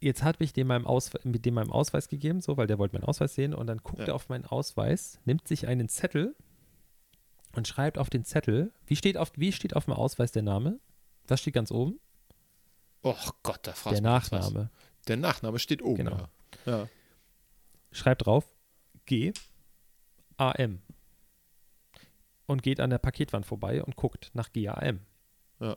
S2: jetzt hat mich dem meinem Ausweis, mit dem meinem Ausweis gegeben, so, weil der wollte meinen Ausweis sehen und dann guckt
S3: Ja.
S2: er auf meinen Ausweis, nimmt sich einen Zettel und schreibt auf den Zettel, wie steht auf, wie steht auf dem Ausweis der Name? Was steht ganz oben?
S3: Och Gott, da fragst
S2: der
S3: du was.
S2: Nachname.
S3: Der Nachname steht oben.
S2: Genau.
S3: Ja. ja.
S2: Schreibt drauf G A M und geht an der Paketwand vorbei und guckt nach GAM.
S3: Ja.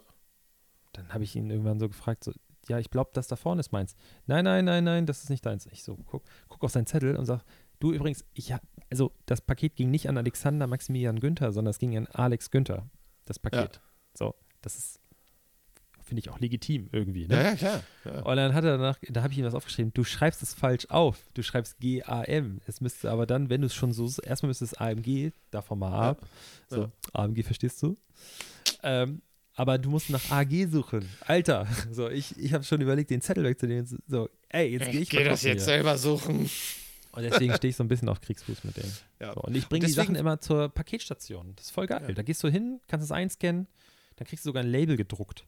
S2: Dann habe ich ihn irgendwann so gefragt, so, ja, ich glaube, das da vorne ist meins. Nein, nein, nein, nein, das ist nicht deins. Ich so, guck, guck auf seinen Zettel und sag, du übrigens, ich hab, also das Paket ging nicht an Alexander Maximilian Günther, sondern es ging an Alex Günther, das Paket. So, das ist, finde ich auch legitim irgendwie, ne?
S3: Ja, ja, klar. Ja.
S2: Und dann hat er danach, da habe ich ihm was aufgeschrieben, du schreibst es falsch auf. Du schreibst G-A-M. Es müsste aber dann, wenn du es schon so, erstmal müsste es AMG, davon mal
S3: Ja.
S2: ab. So,
S3: Ja.
S2: AMG verstehst du? Ähm, aber du musst nach AG suchen. Alter, so, ich, ich habe schon überlegt, den Zettel wegzunehmen. So, ey, jetzt gehe ich
S3: geh das jetzt
S2: hier.
S3: selber suchen.
S2: Und deswegen stehe ich so ein bisschen auf Kriegsfuß mit dem.
S3: Ja.
S2: So, und ich bringe die Sachen immer zur Paketstation. Das ist voll geil.
S3: Ja.
S2: Da gehst du hin, kannst es einscannen, dann kriegst du sogar ein Label gedruckt.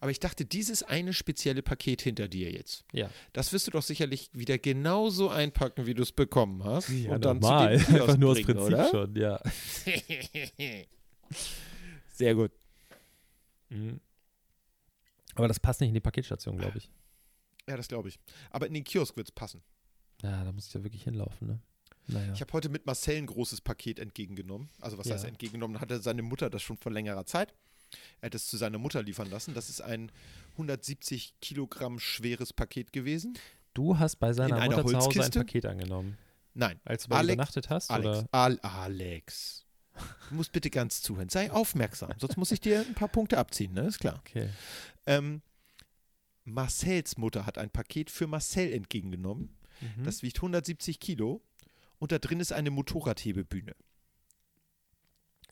S3: Aber ich dachte, dieses eine spezielle Paket hinter dir jetzt,
S2: Ja.
S3: das wirst du doch sicherlich wieder genauso einpacken, wie du es bekommen hast.
S2: Ja,
S3: und dann
S2: normal.
S3: zu
S2: Einfach nur aus Prinzip
S3: oder?
S2: schon, ja.
S3: Sehr gut.
S2: Mhm. Aber das passt nicht in die Paketstation, glaube ich.
S3: Ja, das glaube ich. Aber in den Kiosk wird es passen.
S2: Ja, da muss ich ja wirklich hinlaufen, ne? Naja.
S3: Ich habe heute mit Marcel ein großes Paket entgegengenommen. Also was
S2: Ja.
S3: heißt entgegengenommen? Hatte seine Mutter das schon vor längerer Zeit. Er hat es zu seiner Mutter liefern lassen. Das ist ein 170 Kilogramm schweres Paket gewesen.
S2: du hast bei seiner
S3: in
S2: Mutter zu Hause ein? Paket angenommen,
S3: Nein,
S2: als du bei
S3: Alex-
S2: übernachtet hast,
S3: Alex.
S2: oder?
S3: Al Alex. Du musst bitte ganz zuhören. Sei aufmerksam, sonst muss ich dir ein paar Punkte abziehen, ne? Ist klar.
S2: Okay.
S3: Ähm, Marcells Mutter hat ein Paket für Marcel entgegengenommen.
S2: Mhm.
S3: Das wiegt 170 Kilo und da drin ist eine Motorradhebebühne.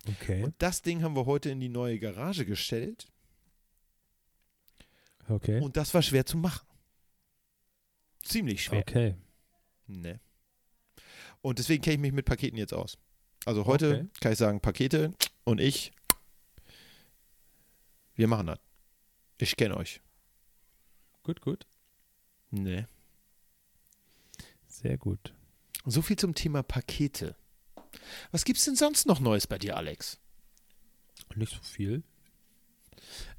S2: Okay.
S3: Und das Ding haben wir heute in die neue Garage gestellt
S2: Okay.
S3: und das war schwer zu machen. Ziemlich schwer.
S2: Okay.
S3: Ne. Und deswegen kenne ich mich mit Paketen jetzt aus. Also heute
S2: Okay.
S3: kann ich sagen, Pakete und ich, wir machen das. Ich kenne euch.
S2: Gut, gut.
S3: Ne.
S2: Sehr gut.
S3: So viel zum Thema Pakete. Was gibt's denn sonst noch Neues bei dir, Alex?
S2: Nicht so viel.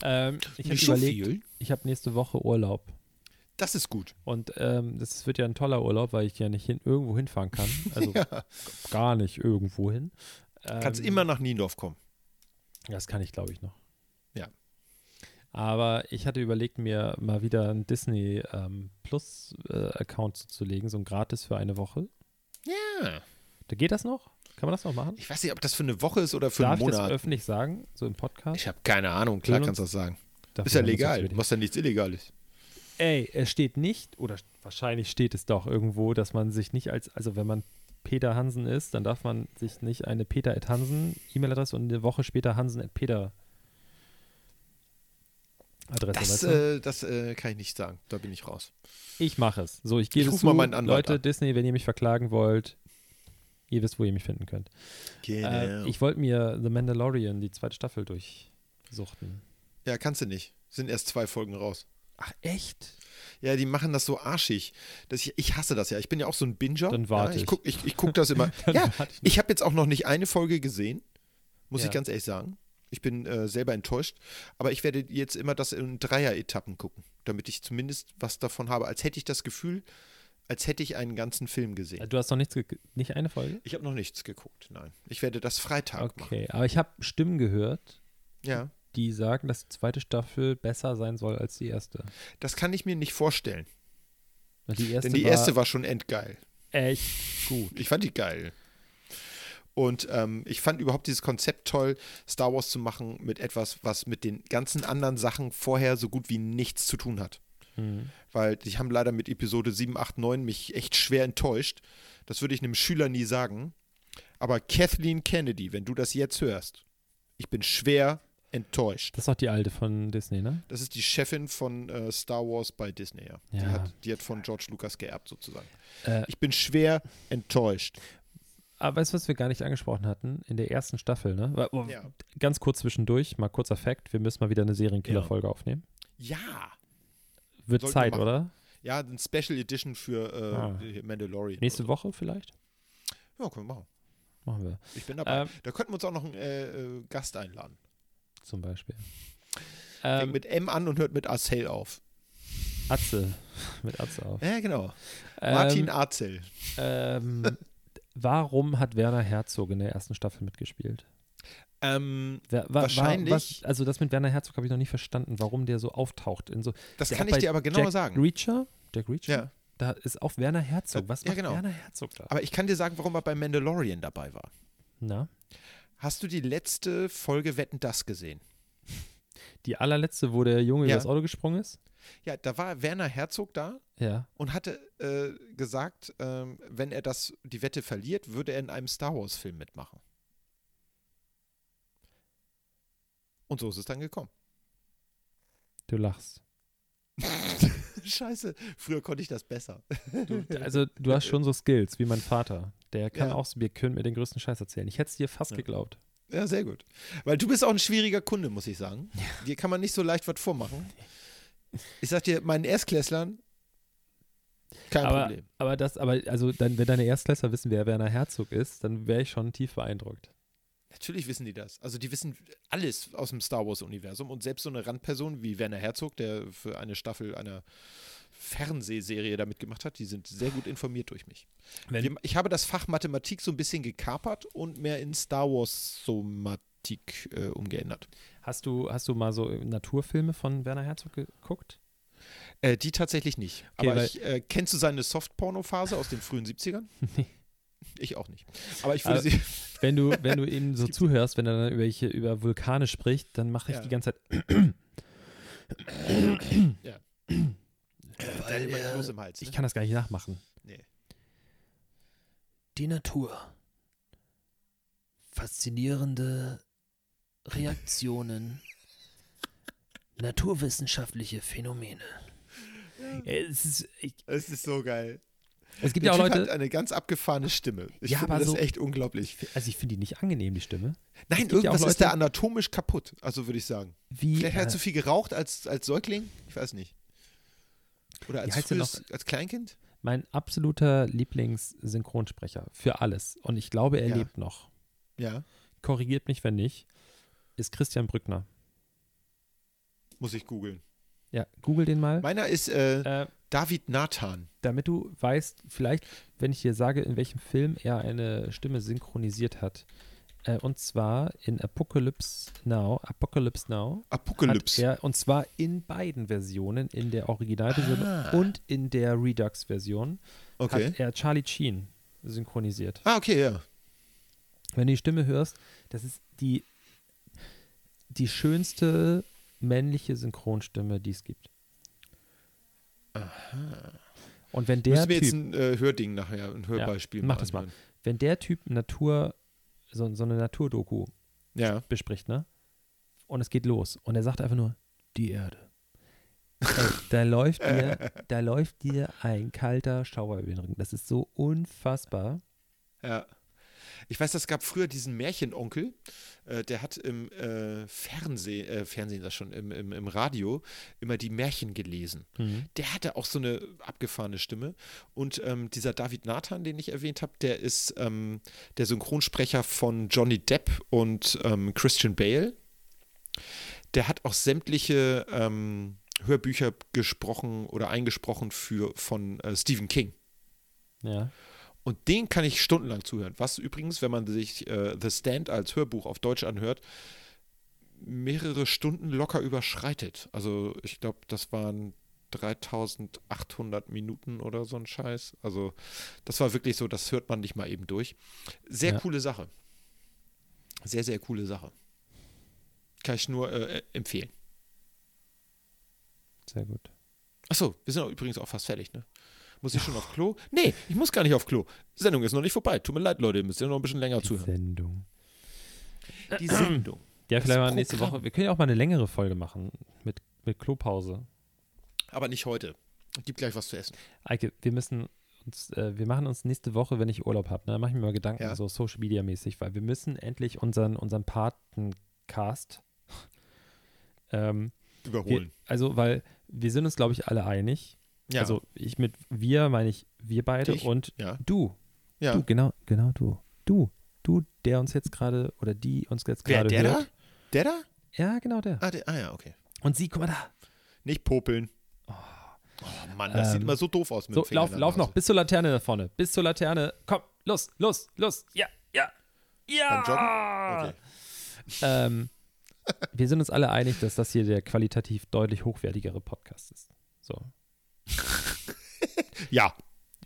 S2: Ähm, ich habe
S3: so
S2: überlegt,
S3: viel.
S2: ich habe nächste Woche Urlaub.
S3: Das ist gut.
S2: Und ähm, das wird ja ein toller Urlaub, weil ich ja nicht hin, irgendwo hinfahren kann. Also
S3: ja.
S2: gar nicht irgendwo hin.
S3: Kannst
S2: Ähm,
S3: immer nach Niendorf kommen.
S2: Das kann ich, glaube ich, noch.
S3: Ja.
S2: Aber ich hatte überlegt, mir mal wieder einen Disney ähm, Plus äh, Account zuzulegen, so ein gratis für eine Woche.
S3: Ja.
S2: Da geht das noch? Kann man das noch machen?
S3: Ich weiß nicht, ob das für eine Woche ist oder für
S2: Darf
S3: einen
S2: ich das
S3: Monat.
S2: öffentlich sagen, so im Podcast?
S3: Ich habe keine Ahnung, klar kannst du das sagen. Ist ja legal. Du machst ja nichts Illegales.
S2: Ey, es steht nicht, oder wahrscheinlich steht es doch irgendwo, dass man sich nicht als, also wenn man Peter Hansen ist, dann darf man sich nicht eine Peter at Hansen E-Mail-Adresse und eine Woche später Hansen at Peter Adresse.
S3: Das,
S2: weißt du?
S3: äh, das äh, kann ich nicht sagen. Da bin ich raus.
S2: ich mache es. So, ich gehe zu.
S3: mal meinen Anwalt
S2: Leute,
S3: an.
S2: Disney, wenn ihr mich verklagen wollt, ihr wisst, wo ihr mich finden könnt.
S3: Genau.
S2: Äh, ich wollte mir The Mandalorian, die zweite Staffel, durchsuchten.
S3: ja, kannst du nicht. Sind erst zwei Folgen raus.
S2: Ach, echt?
S3: Ja, die machen das so arschig. Das ich, ich hasse das ja. Ich bin ja auch so ein Binger.
S2: Dann warte
S3: ja, ich. Guck, ich, ich guck das immer. Ja,
S2: ich
S3: ich habe jetzt auch noch nicht eine Folge gesehen. Muss
S2: Ja.
S3: ich ganz ehrlich sagen. Ich bin äh, selber enttäuscht. Aber ich werde jetzt immer das in Dreier-Etappen gucken, damit ich zumindest was davon habe. Als hätte ich das Gefühl, als hätte ich einen ganzen Film gesehen.
S2: Du hast noch nichts, nicht eine Folge?
S3: Ich habe noch nichts geguckt, nein. Ich werde das Freitag machen.
S2: Okay, aber ich habe Stimmen gehört,
S3: Ja,
S2: die sagen, dass die zweite Staffel besser sein soll als die erste.
S3: das kann ich mir nicht vorstellen.
S2: Die erste
S3: Denn die
S2: war
S3: erste war schon endgeil.
S2: echt gut.
S3: Ich fand die geil. Und ähm, ich fand überhaupt dieses Konzept toll, Star Wars zu machen mit etwas, was mit den ganzen anderen Sachen vorher so gut wie nichts zu tun hat.
S2: Mhm.
S3: Weil die haben leider mit Episode 7, 8, 9 mich echt schwer enttäuscht. Das würde ich einem Schüler nie sagen. Aber Kathleen Kennedy, wenn du das jetzt hörst, ich bin schwer enttäuscht.
S2: Das ist doch die alte von Disney, ne?
S3: Das ist die Chefin von äh, Star Wars bei Disney, ja. Die,
S2: Ja.
S3: hat, die hat von George Lucas geerbt, sozusagen.
S2: Äh,
S3: Ich bin schwer enttäuscht.
S2: aber weißt du, was wir gar nicht angesprochen hatten? In der ersten Staffel, ne?
S3: Ja.
S2: Ganz kurz zwischendurch, mal kurzer Fact: Wir müssen mal wieder eine Serienkiller-Folge aufnehmen.
S3: Ja.
S2: Wird
S3: Sollten wir
S2: Zeit,
S3: machen.
S2: oder?
S3: Ja, ein Special Edition für äh,
S2: Ah.
S3: Mandalorian.
S2: Nächste Woche vielleicht?
S3: Ja, können wir machen.
S2: Machen wir.
S3: Ich bin dabei.
S2: Ähm,
S3: da könnten wir uns auch noch einen äh, äh, Gast einladen.
S2: zum Beispiel.
S3: Fängt
S2: Ähm,
S3: mit M an und hört mit Arcel auf.
S2: Atze. Mit Atze auf.
S3: Ja, genau. Martin
S2: Ähm,
S3: Arcel.
S2: ähm, warum hat Werner Herzog in der ersten Staffel mitgespielt?
S3: Ähm,
S2: Wer, wa,
S3: Wahrscheinlich-
S2: War, was, also das mit Werner Herzog habe ich noch nicht verstanden, warum der so auftaucht. In so,
S3: das kann ich dir aber genauer
S2: Jack
S3: sagen.
S2: Reacher? Jack Reacher?
S3: Ja.
S2: Da ist auch Werner Herzog. Was
S3: Ja,
S2: macht
S3: genau.
S2: Werner Herzog da?
S3: Aber ich kann dir sagen, warum er bei Mandalorian dabei war.
S2: Na?
S3: Hast du die letzte Folge Wetten das gesehen?
S2: Die allerletzte, wo der Junge
S3: Ja.
S2: übers Auto gesprungen ist?
S3: Ja, da war Werner Herzog da
S2: Ja.
S3: und hatte äh, gesagt, ähm, wenn er das, die Wette verliert, würde er in einem Star Wars-Film mitmachen. Und so ist es dann gekommen.
S2: Du lachst.
S3: Scheiße, früher konnte ich das besser.
S2: Du, also du hast schon so Skills wie mein Vater. Der kann
S3: Ja.
S2: auch, wir können mir den größten Scheiß erzählen. Ich hätte es dir fast
S3: Ja.
S2: geglaubt.
S3: Ja, sehr gut. Weil du bist auch ein schwieriger Kunde, muss ich sagen. Dir kann man nicht so leicht was vormachen. Ich sag dir, meinen Erstklässlern, kein
S2: aber,
S3: Problem.
S2: aber das, aber also dann, wenn deine Erstklässler wissen, wer Werner Herzog ist, dann wäre ich schon tief beeindruckt.
S3: Natürlich wissen die das. Also die wissen alles aus dem Star Wars-Universum und selbst so eine Randperson wie Werner Herzog, der für eine Staffel einer Fernsehserie da mitgemacht hat, die sind sehr gut informiert durch mich.
S2: Wenn-
S3: ich habe das Fach Mathematik so ein bisschen gekapert und mehr in Star Wars-Somatik äh, umgeändert.
S2: Hast du, hast du mal so Naturfilme von Werner Herzog geguckt?
S3: Äh, die tatsächlich nicht.
S2: Okay,
S3: Aber ich, äh, kennst du seine Soft-Porno-Phase aus den frühen 70ern?
S2: Nee.
S3: Ich auch nicht. Aber ich würde
S2: Aber-
S3: sie.
S2: Wenn du, wenn du ihm so zuhörst, wenn er dann über, welche, über Vulkane spricht, dann mache ich
S3: Ja.
S2: die ganze Zeit.
S3: Einen Kloß im Hals.
S2: Ich
S3: Ne?
S2: kann das gar nicht nachmachen.
S3: Nee.
S4: Die Natur. Faszinierende Reaktionen. Naturwissenschaftliche Phänomene.
S2: Es, ist, ich,
S3: Es ist so geil.
S2: Es gibt
S3: Der
S2: ja auch
S3: typ
S2: Leute.
S3: hat eine ganz abgefahrene Stimme. Ich
S2: Ja,
S3: finde
S2: aber
S3: das
S2: so-
S3: echt unglaublich.
S2: Also ich finde die nicht angenehm, die Stimme.
S3: Nein,
S2: ja
S3: irgendwas ist
S2: Leute-
S3: da anatomisch kaputt, also würde ich sagen.
S2: Wie,
S3: Vielleicht hat er
S2: äh,
S3: zu viel geraucht als, als Säugling? Ich weiß nicht. Oder als, frühes, als Kleinkind?
S2: mein absoluter Lieblingssynchronsprecher für alles. Und ich glaube, er
S3: Ja.
S2: lebt noch.
S3: Ja,
S2: Korrigiert mich, wenn nicht. Ist Christian Brückner.
S3: muss ich googeln.
S2: Ja, google den mal.
S3: Meiner ist äh,
S2: Äh,
S3: David Nathan.
S2: damit du weißt, vielleicht, wenn ich dir sage, in welchem Film er eine Stimme synchronisiert hat. Äh, und zwar in Apocalypse Now. Apocalypse Now.
S3: Apokalypse.
S2: Hat er, und zwar in beiden Versionen, in der Originalversion
S3: Ah.
S2: und in der Redux-Version,
S3: Okay.
S2: hat er Charlie Sheen synchronisiert.
S3: Ah, okay, ja.
S2: Wenn du die Stimme hörst, das ist die, die schönste männliche Synchronstimme, die es gibt.
S3: Aha.
S2: Und wenn der
S3: Müssen wir
S2: Typ,
S3: jetzt ein äh, Hörding nachher, ein Hörbeispiel
S2: mach das mal.
S3: anhören.
S2: wenn der Typ Natur, so, so eine Naturdoku
S3: Ja.
S2: bespricht, ne? Und es geht los. Und er sagt einfach nur, die Erde. Ey, da läuft dir, da läuft dir ein kalter Schauer über den Rücken. Das ist so unfassbar.
S3: Ja. Ich weiß, es gab früher diesen Märchenonkel, äh, der hat im äh, Fernsehen, äh, Fernsehen das schon, im, im, im Radio immer die Märchen gelesen. Der hatte auch so eine abgefahrene Stimme. Und ähm, dieser David Nathan, den ich erwähnt habe, der ist ähm, der Synchronsprecher von Johnny Depp und ähm, Christian Bale. Der hat auch sämtliche ähm, Hörbücher gesprochen oder eingesprochen für, von äh, Stephen King.
S2: Ja.
S3: Und den kann ich stundenlang zuhören. Was übrigens, wenn man sich äh, The Stand als Hörbuch auf Deutsch anhört, mehrere Stunden locker überschreitet. Also ich glaube, das waren 3800 Minuten oder so ein Scheiß. Also das war wirklich so, das hört man nicht mal eben durch. Sehr
S2: Ja.
S3: coole Sache. Sehr, sehr coole Sache. Kann ich nur äh, empfehlen.
S2: Sehr gut.
S3: Achso, wir sind auch übrigens auch fast fertig, ne? Muss ich schon auf Klo? Nee, ich muss gar nicht auf Klo. Die Sendung ist noch nicht vorbei. Tut mir leid, Leute, ihr müsst ja noch ein bisschen länger
S2: Die
S3: zuhören.
S2: Sendung.
S3: Die Sendung.
S2: Ja,
S3: Das
S2: vielleicht mal nächste
S3: Programm.
S2: Woche. Wir können ja auch mal eine längere Folge machen mit, mit Klopause.
S3: Aber nicht heute. Gib gleich was zu essen.
S2: Eike, wir müssen uns, äh, wir machen uns nächste Woche, wenn ich Urlaub habe, ne, mache ich mir mal Gedanken,
S3: Ja.
S2: so Social Media mäßig, weil wir müssen endlich unseren, unseren Patencast ähm, wir,
S3: Überholen.
S2: also, weil wir sind uns, glaube ich, alle einig.
S3: Ja.
S2: Also ich mit wir meine ich wir beide
S3: Ich?
S2: und
S3: ja.
S2: du.
S3: Ja.
S2: Du, genau, genau du. Du. Du, der uns jetzt gerade oder die uns jetzt gerade
S3: der
S2: hört.
S3: da? Der da?
S2: Ja, genau der.
S3: Ah, der, ah ja, okay.
S2: Und sie, guck mal da.
S3: Nicht popeln. Oh, Mann, das sieht
S2: Ähm,
S3: immer so doof aus mit
S2: So,
S3: dem Finger
S2: lauf,
S3: der
S2: lauf noch bis zur Laterne da vorne. Bis zur Laterne. Komm, los, los, los. Ja, ja, ja.
S3: Okay.
S2: Ähm, wir sind uns alle einig, dass das hier der qualitativ deutlich hochwertigere Podcast ist. So.
S3: Ja.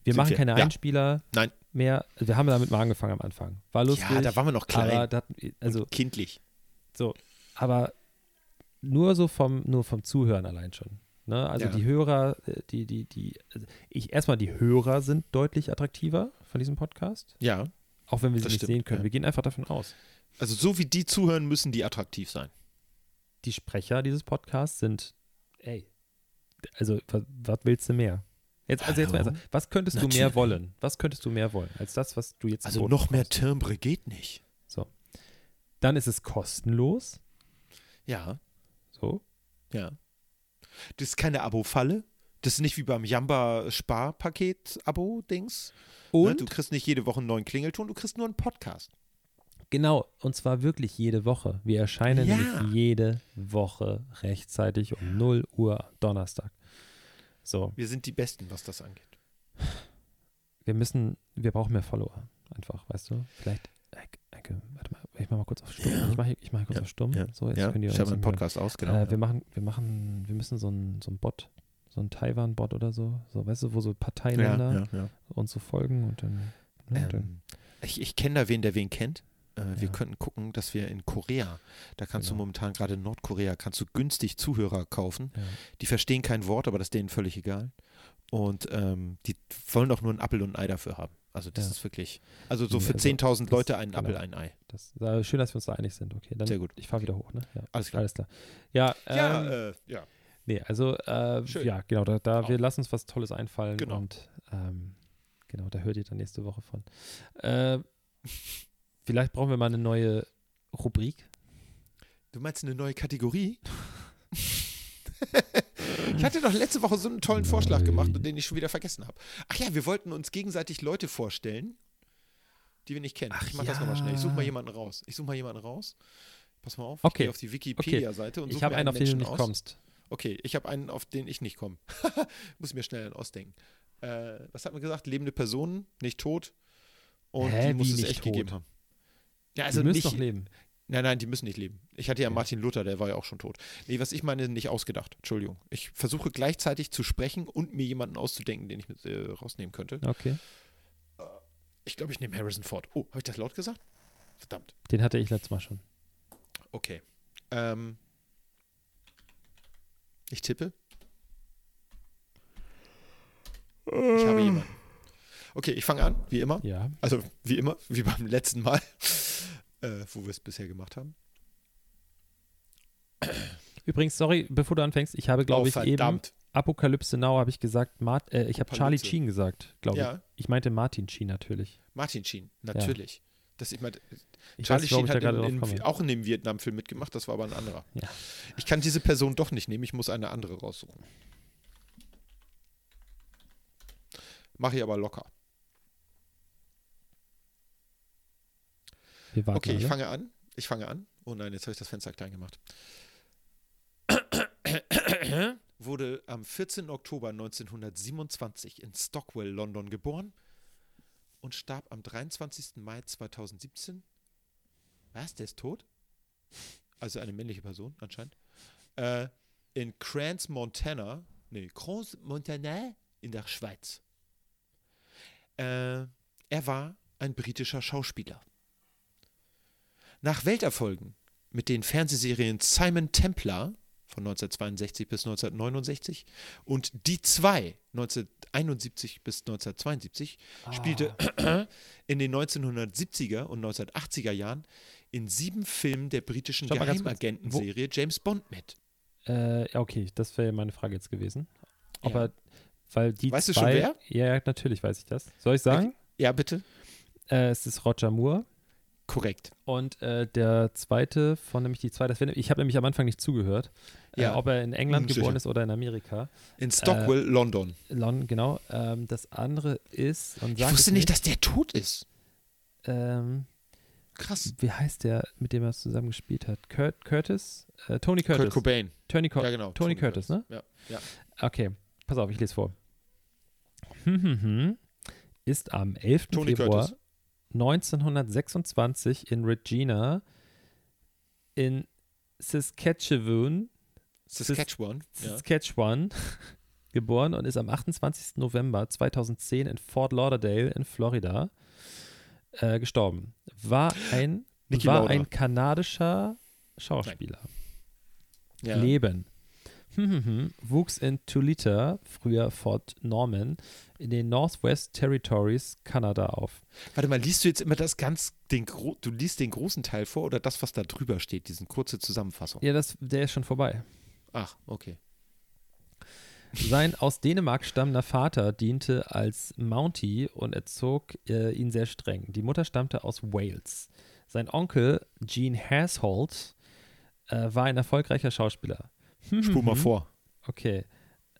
S2: Wir machen
S3: wir.
S2: keine
S3: Ja.
S2: Einspieler
S3: Nein.
S2: mehr. Wir haben damit mal angefangen am Anfang. War lustig.
S3: Ja, da waren wir noch klein.
S2: da, also
S3: Kindlich.
S2: so, aber nur so vom, nur vom Zuhören allein schon. Ne? Also
S3: Ja.
S2: die Hörer, äh, die, die, die, also ich erstmal die Hörer sind deutlich attraktiver von diesem Podcast,
S3: Ja.
S2: auch wenn wir sie nicht
S3: stimmt,
S2: sehen können.
S3: ja.
S2: Wir gehen einfach davon aus.
S3: Also so wie die zuhören, müssen die attraktiv sein.
S2: Die Sprecher dieses Podcasts sind, ey, also was, was willst du mehr? Jetzt, also jetzt mal was könntest du mehr
S3: Natürlich.
S2: wollen? Was könntest du mehr wollen als das, was du jetzt
S3: Also noch mehr? Timbre geht nicht.
S2: Dann ist es kostenlos.
S3: Ja.
S2: So.
S3: Ja. Das ist keine Abo-Falle. Das ist nicht wie beim Jamba-Sparpaket-Abo-Dings. Ne?
S2: Und
S3: Du kriegst nicht jede Woche einen neuen Klingelton, du kriegst nur einen Podcast.
S2: Genau, und zwar wirklich jede Woche. Wir erscheinen
S3: Ja.
S2: jede Woche rechtzeitig um 0 Uhr Donnerstag. So,
S3: Wir sind die Besten, was das angeht.
S2: wir müssen, wir brauchen mehr Follower. Einfach, weißt du? Vielleicht, Eike, warte mal, ich mach mal kurz auf Stumm.
S3: Ja.
S2: Ich mache ich mach kurz
S3: Ja.
S2: auf Stumm.
S3: Ja.
S2: So, jetzt
S3: ja,
S2: können die
S3: ich habe einen
S2: hören.
S3: Podcast aus, genau.
S2: Äh, wir machen, wir machen, wir müssen so einen so Bot, so einen Taiwan-Bot oder so, so, weißt du, wo so Parteiländer uns so folgen und dann, ne, dann
S3: Ähm, ich ich kenne da wen, der wen kennt. Äh, Wir
S2: Ja.
S3: könnten gucken, dass wir in Korea, da kannst du
S2: Genau.
S3: momentan gerade in Nordkorea, kannst du günstig Zuhörer kaufen.
S2: ja.
S3: Die verstehen kein Wort, aber das ist denen völlig egal. Und ähm, die wollen doch nur einen Appel und ein Ei dafür haben. Also das
S2: Ja.
S3: ist wirklich, also so für
S2: also
S3: 10.000
S2: das-
S3: Leute einen
S2: genau.
S3: Appel, ein Ei.
S2: Das, äh, schön, dass wir uns da einig sind. Okay, dann
S3: Sehr gut.
S2: ich fahre wieder hoch, ne?
S3: Alles klar.
S2: alles klar. Ja,
S3: Ja,
S2: ähm,
S3: äh, ja.
S2: Nee, also äh, ja, genau, da, da wir
S3: Auch.
S2: lassen uns was Tolles einfallen
S3: Genau.
S2: und ähm, genau, da hört ihr dann nächste Woche von. Äh, vielleicht brauchen wir mal eine neue Rubrik.
S3: Du meinst eine neue Kategorie? ich hatte doch letzte Woche so einen tollen Vorschlag gemacht, den ich schon wieder vergessen habe. Ach ja, wir wollten uns gegenseitig Leute vorstellen, die wir nicht kennen.
S2: Ach
S3: ich mach das nochmal schnell. Ich suche mal
S2: ja.
S3: jemanden raus. Ich suche mal jemanden raus. Pass mal auf. Ich
S2: Okay.
S3: gehe auf die Wikipedia-Seite und
S2: Ich
S3: suche
S2: habe
S3: mir
S2: einen, auf den du nicht
S3: aus.
S2: kommst.
S3: Okay, ich habe einen, auf den ich nicht komme. Muss mir schnell einen ausdenken. Äh, was hat man gesagt? Lebende Personen, nicht tot. Und
S2: Hä,
S3: die muss es
S2: nicht
S3: echt
S2: tot?
S3: gegeben haben. Ja,
S2: Also die müssen
S3: nicht,
S2: doch leben.
S3: Nein, nein, die müssen nicht leben. Ich hatte ja
S2: Okay.
S3: Martin Luther, der war ja auch schon tot. Nee, was ich meine, nicht ausgedacht. Entschuldigung. Ich versuche gleichzeitig zu sprechen und mir jemanden auszudenken, den ich mit äh, rausnehmen könnte.
S2: Okay.
S3: Ich glaube, ich nehme Harrison Ford. Oh, habe ich das laut gesagt? Verdammt.
S2: Den hatte ich letztes Mal schon.
S3: Okay. Ähm, ich tippe. Ich habe jemanden. Okay, ich fange an, wie immer.
S2: Ja.
S3: Also wie immer, wie beim letzten Mal, äh, wo wir es bisher gemacht haben.
S2: Übrigens, sorry, bevor du anfängst, ich habe, glaube
S3: oh,
S2: ich, eben
S3: verdammt.
S2: Apokalypse Now habe ich gesagt, Mart äh, ich habe Charlie. Sheen gesagt, glaube ich.
S3: Ja,
S2: Ich meinte Martin Sheen natürlich.
S3: Martin Sheen, natürlich. Das, ich meine,
S2: Ich
S3: Charlie
S2: weiß,
S3: Sheen hat
S2: gerade
S3: in, in, auch in dem Vietnam-Film mitgemacht, das war aber ein anderer.
S2: Ja.
S3: Ich kann diese Person doch nicht nehmen, ich muss eine andere raussuchen. Mache ich aber locker.
S2: Wir warten
S3: Okay, ich
S2: alle.
S3: fange an. Ich fange an. Oh nein, jetzt habe ich das Fenster klein gemacht. Wurde am 14. Oktober 1927 in Stockwell, London geboren und starb am 23. Mai 2017. Was? Der ist tot? Also eine männliche Person anscheinend. Äh, in Crans, Montana. Nee, Crans, Montana in der Schweiz. Äh, er war ein britischer Schauspieler. Nach Welterfolgen mit den Fernsehserien Simon Templar von 1962 bis 1969 und Die zwei 1971 bis 1972 spielte
S2: Ah.
S3: in den 1970er und 1980er Jahren in sieben Filmen der britischen. Geheimagentenserie James Bond mit.
S2: Äh, okay, das wäre meine Frage jetzt gewesen. Ob
S3: Ja.
S2: er, weil die
S3: Weißt du
S2: zwei,
S3: schon wer?
S2: Ja, natürlich weiß ich das. Soll ich sagen?
S3: Ja, bitte.
S2: Äh, es ist Roger Moore
S3: Korrekt.
S2: und äh, der zweite von nämlich die zwei, das wär, ich habe nämlich am Anfang nicht zugehört,
S3: Ja.
S2: äh, ob er in England
S3: Unsicher.
S2: geboren ist oder in Amerika.
S3: In Stockwell, London.
S2: London, genau. Ähm, das andere ist, und
S3: Ich wusste
S2: es
S3: nicht, dass der tot ist.
S2: ähm,
S3: Krass.
S2: wie heißt der, mit dem er zusammen gespielt hat? Kurt, Curtis? Äh, Tony Curtis.
S3: Kurt Cobain.
S2: Tony, Cur
S3: Ja, genau.
S2: Tony Curtis, ne?
S3: Ja, ja.
S2: Okay, pass auf, ich lese vor. Hm, hm, hm. Ist am 11.
S3: Tony
S2: Februar
S3: Curtis.
S2: 1926 in Regina in Saskatchewan,
S3: Saskatchewan. Ja.
S2: Saskatchewan geboren und ist am 28. November 2010 in Fort Lauderdale in Florida äh, gestorben. War ein,
S3: Niki
S2: war
S3: Lauda.
S2: ein kanadischer Schauspieler.
S3: Ja.
S2: Leben. Wuchs in Tulita, früher Fort Norman, in den Northwest Territories, Kanada auf.
S3: Warte mal, liest du jetzt immer das ganz, den, du liest den großen Teil vor oder das, was da drüber steht, diesen kurze Zusammenfassung?
S2: Ja, das, der ist schon vorbei.
S3: Ach, okay.
S2: Sein aus Dänemark stammender Vater diente als Mountie und erzog äh, ihn sehr streng. Die Mutter stammte aus Wales. Sein Onkel, Gene Hasholt, äh, war ein erfolgreicher Schauspieler. Hm,
S3: Spul
S2: hm,
S3: mal vor.
S2: Okay.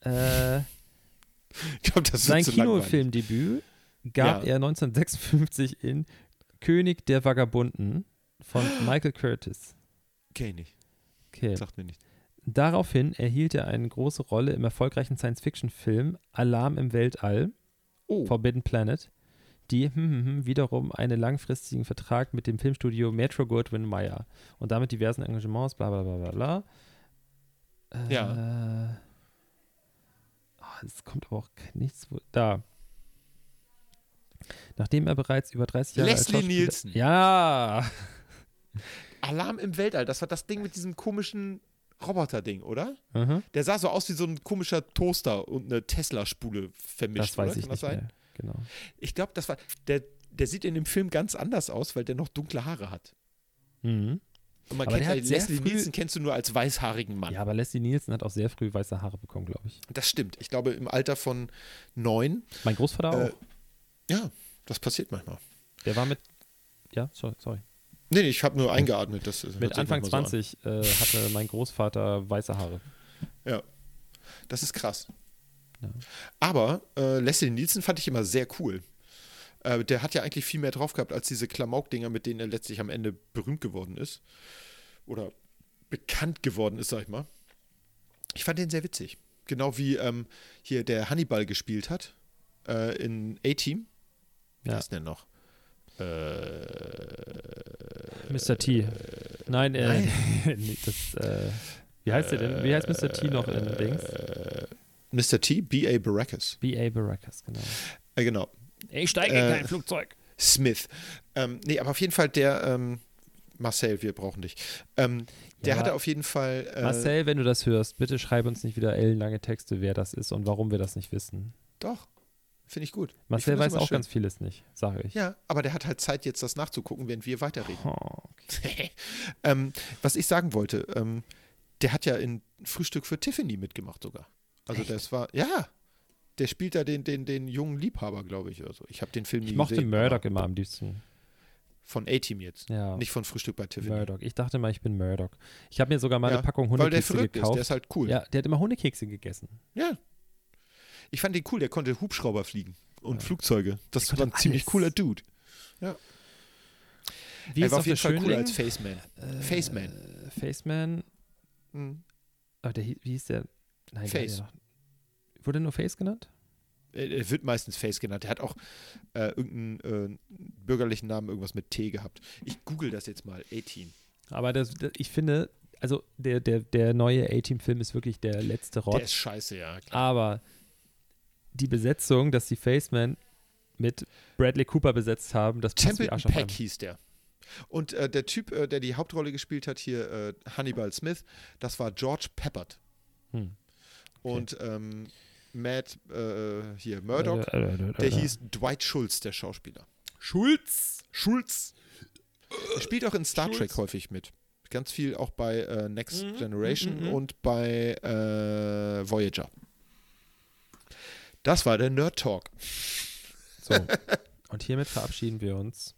S2: Äh,
S3: Ich glaube, das
S2: Sein
S3: zu langweilig.
S2: Kinofilmdebüt gab
S3: Ja.
S2: er 1956 in König der Vagabunden von Michael Curtis.
S3: Kenn ich nicht.
S2: Okay.
S3: Sagt mir nicht.
S2: Daraufhin erhielt er eine große Rolle im erfolgreichen Science-Fiction-Film Alarm im Weltall,
S3: Oh,
S2: Forbidden Planet, die hm, hm, hm, wiederum einen langfristigen Vertrag mit dem Filmstudio Metro Goldwyn Mayer und damit diversen Engagements, bla bla bla bla bla. Äh,
S3: Ja.
S2: ah, es kommt aber auch nichts. Wo, da. Nachdem er bereits über 30 Jahre als
S3: Leslie
S2: Schauspieler-
S3: Nielsen.
S2: Ja.
S3: Alarm im Weltall, das war das Ding mit diesem komischen Roboter-Ding, oder?
S2: Mhm.
S3: Der sah so aus wie so ein komischer Toaster und eine Tesla-Spule vermischt.
S2: Das weiß
S3: oder?
S2: ich
S3: Kann das
S2: nicht
S3: sein?
S2: mehr. Genau.
S3: Ich glaube, das war. Der, der sieht in dem Film ganz anders aus, weil der noch dunkle Haare hat.
S2: Mhm.
S3: Und man
S2: Aber
S3: kennt
S2: sehr
S3: Leslie
S2: früh-
S3: Nielsen kennst du nur als weißhaarigen Mann.
S2: Ja, aber Leslie Nielsen hat auch sehr früh weiße Haare bekommen, glaube ich.
S3: Das stimmt. Ich glaube, im Alter von neun.
S2: Mein Großvater
S3: Äh,
S2: auch.
S3: Ja, das passiert manchmal.
S2: Der war mit. Ja, sorry. sorry.
S3: Nee, nee, ich habe nur eingeatmet. Das
S2: Mit Anfang
S3: manchmal so an.
S2: 20 äh, hatte mein Großvater weiße Haare.
S3: Ja, das ist krass.
S2: Ja.
S3: Aber äh, Leslie Nielsen fand ich immer sehr cool. Äh, der hat ja eigentlich viel mehr drauf gehabt als diese Klamauk-Dinger, mit denen er letztlich am Ende berühmt geworden ist. Oder bekannt geworden ist, sag ich mal. Ich fand den sehr witzig. Genau wie ähm, hier der Hannibal gespielt hat äh, in A-Team. Wie
S2: Ja.
S3: heißt denn der noch?
S2: Mr. T. Nein, äh,
S3: Nein.
S2: nee, das, äh, wie heißt der denn? Wie heißt Mr. T noch in Dings?
S3: Äh, Mr. T, B.A. Baracus.
S2: B.A. Baracus, genau.
S3: Äh, genau.
S4: Ich steige
S3: Äh,
S4: in kein Flugzeug.
S3: Smith. Ähm, nee, aber auf jeden Fall der ähm, Marcel, wir brauchen dich. Ähm, der
S2: Ja.
S3: hatte auf jeden Fall. Äh,
S2: Marcel, wenn du das hörst, bitte schreib uns nicht wieder ellenlange Texte, wer das ist und warum wir das nicht wissen.
S3: Doch, finde ich gut. Ich
S2: Marcel
S3: das
S2: weiß auch
S3: schön.
S2: ganz vieles nicht, sage ich.
S3: Ja, aber der hat halt Zeit, jetzt das nachzugucken, während wir weiterreden.
S2: Oh,
S3: ähm, was ich sagen wollte, ähm, der hat ja in Frühstück für Tiffany mitgemacht sogar. Also das war, ja, der spielt da den, den, den jungen Liebhaber, glaube ich. Oder so. Ich habe den Film nie
S2: ich mochte
S3: gesehen.
S2: Murdoch immer am liebsten.
S3: Von A-Team jetzt.
S2: Ja.
S3: Nicht von Frühstück bei Tiffany.
S2: Murdoch. Ich dachte mal, ich bin Murdoch. Ich habe mir sogar mal
S3: Ja,
S2: eine Packung Hundekekse
S3: verrückt ist,
S2: gekauft.
S3: der ist halt cool.
S2: Ja, der hat immer Hundekekse gegessen.
S3: Ja. Ich fand den cool, der konnte Hubschrauber fliegen und Flugzeuge. Das
S2: Der
S3: war ein
S2: konnte
S3: ziemlich
S2: alles.
S3: cooler Dude.
S2: Wie
S3: er
S2: ist
S3: war auf jeden Fall cooler als Faceman. Faceman.
S2: Äh, Faceman.
S3: Mhm.
S2: Ah, der, wie hieß der? Nein,
S3: Face.
S2: Der ja wurde nur Face genannt?
S3: Er er wird meistens Face genannt. Er hat auch äh, irgendeinen äh, bürgerlichen Namen, irgendwas mit T gehabt. Ich google das jetzt mal. 18.
S2: Aber das, das, ich finde, also der, der, der neue A-Team-Film ist wirklich der letzte
S3: Der
S2: Rotz.
S3: ist scheiße, ja. Klar.
S2: Aber die Besetzung, dass die Faceman mit Bradley Cooper besetzt haben, das passt wie
S3: Templeton
S2: Arsch auf
S3: Peck hieß der. Und äh, der Typ, äh, der die Hauptrolle gespielt hat, hier äh, Hannibal Smith, das war George Peppard.
S2: Hm.
S3: Und ähm, Matt, äh, hier, Murdoch,
S2: Äh, äh, äh,
S3: der
S2: äh.
S3: hieß Dwight Schultz, der Schauspieler.
S2: Schulz.
S3: Schulz. Er spielt auch in Star
S2: Schulz.
S3: Trek häufig mit. Ganz viel auch bei äh, Next
S2: Mhm,
S3: Generation
S2: mhm, mhm.
S3: und bei äh, Voyager. Das war der Nerd Talk.
S2: So. Und hiermit verabschieden wir uns.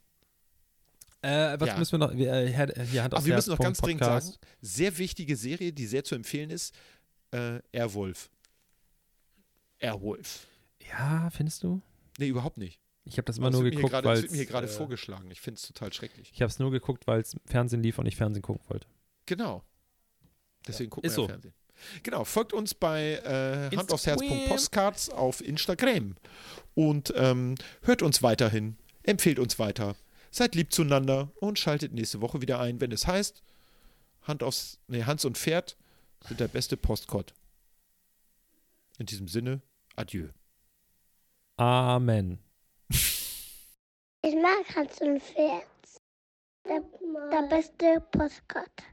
S2: Äh, was
S3: Ja.
S2: müssen wir noch? Wir, äh, Herr- hier Hand
S3: Ach, wir müssen noch ganz dringend sagen, sehr wichtige Serie, die sehr zu empfehlen ist, äh, Airwolf. Airwolf.
S2: Ja, findest du?
S3: Nee, überhaupt nicht.
S2: Ich habe das immer
S3: es
S2: nur
S3: wird mir
S2: geguckt, weil
S3: es wird mir hier gerade
S2: äh,
S3: vorgeschlagen. Ich finde es total schrecklich.
S2: Ich habe es nur geguckt, weil es Fernsehen lief und ich Fernsehen gucken wollte.
S3: Genau. Deswegen gucken
S2: ist
S3: wir
S2: so.
S3: ja Fernsehen. Genau, folgt uns bei äh, Hand aufs Herz.
S2: Instagram.
S3: Postcards auf Instagram. Und ähm, hört uns weiterhin, empfehlt uns weiter, seid lieb zueinander und schaltet nächste Woche wieder ein, wenn es heißt, Hand aufs, nee, Hans und Pferd sind der beste Postcard. In diesem Sinne, adieu.
S2: Amen.
S5: Ich mag Hans und Pferd. Der, der beste Postkarte.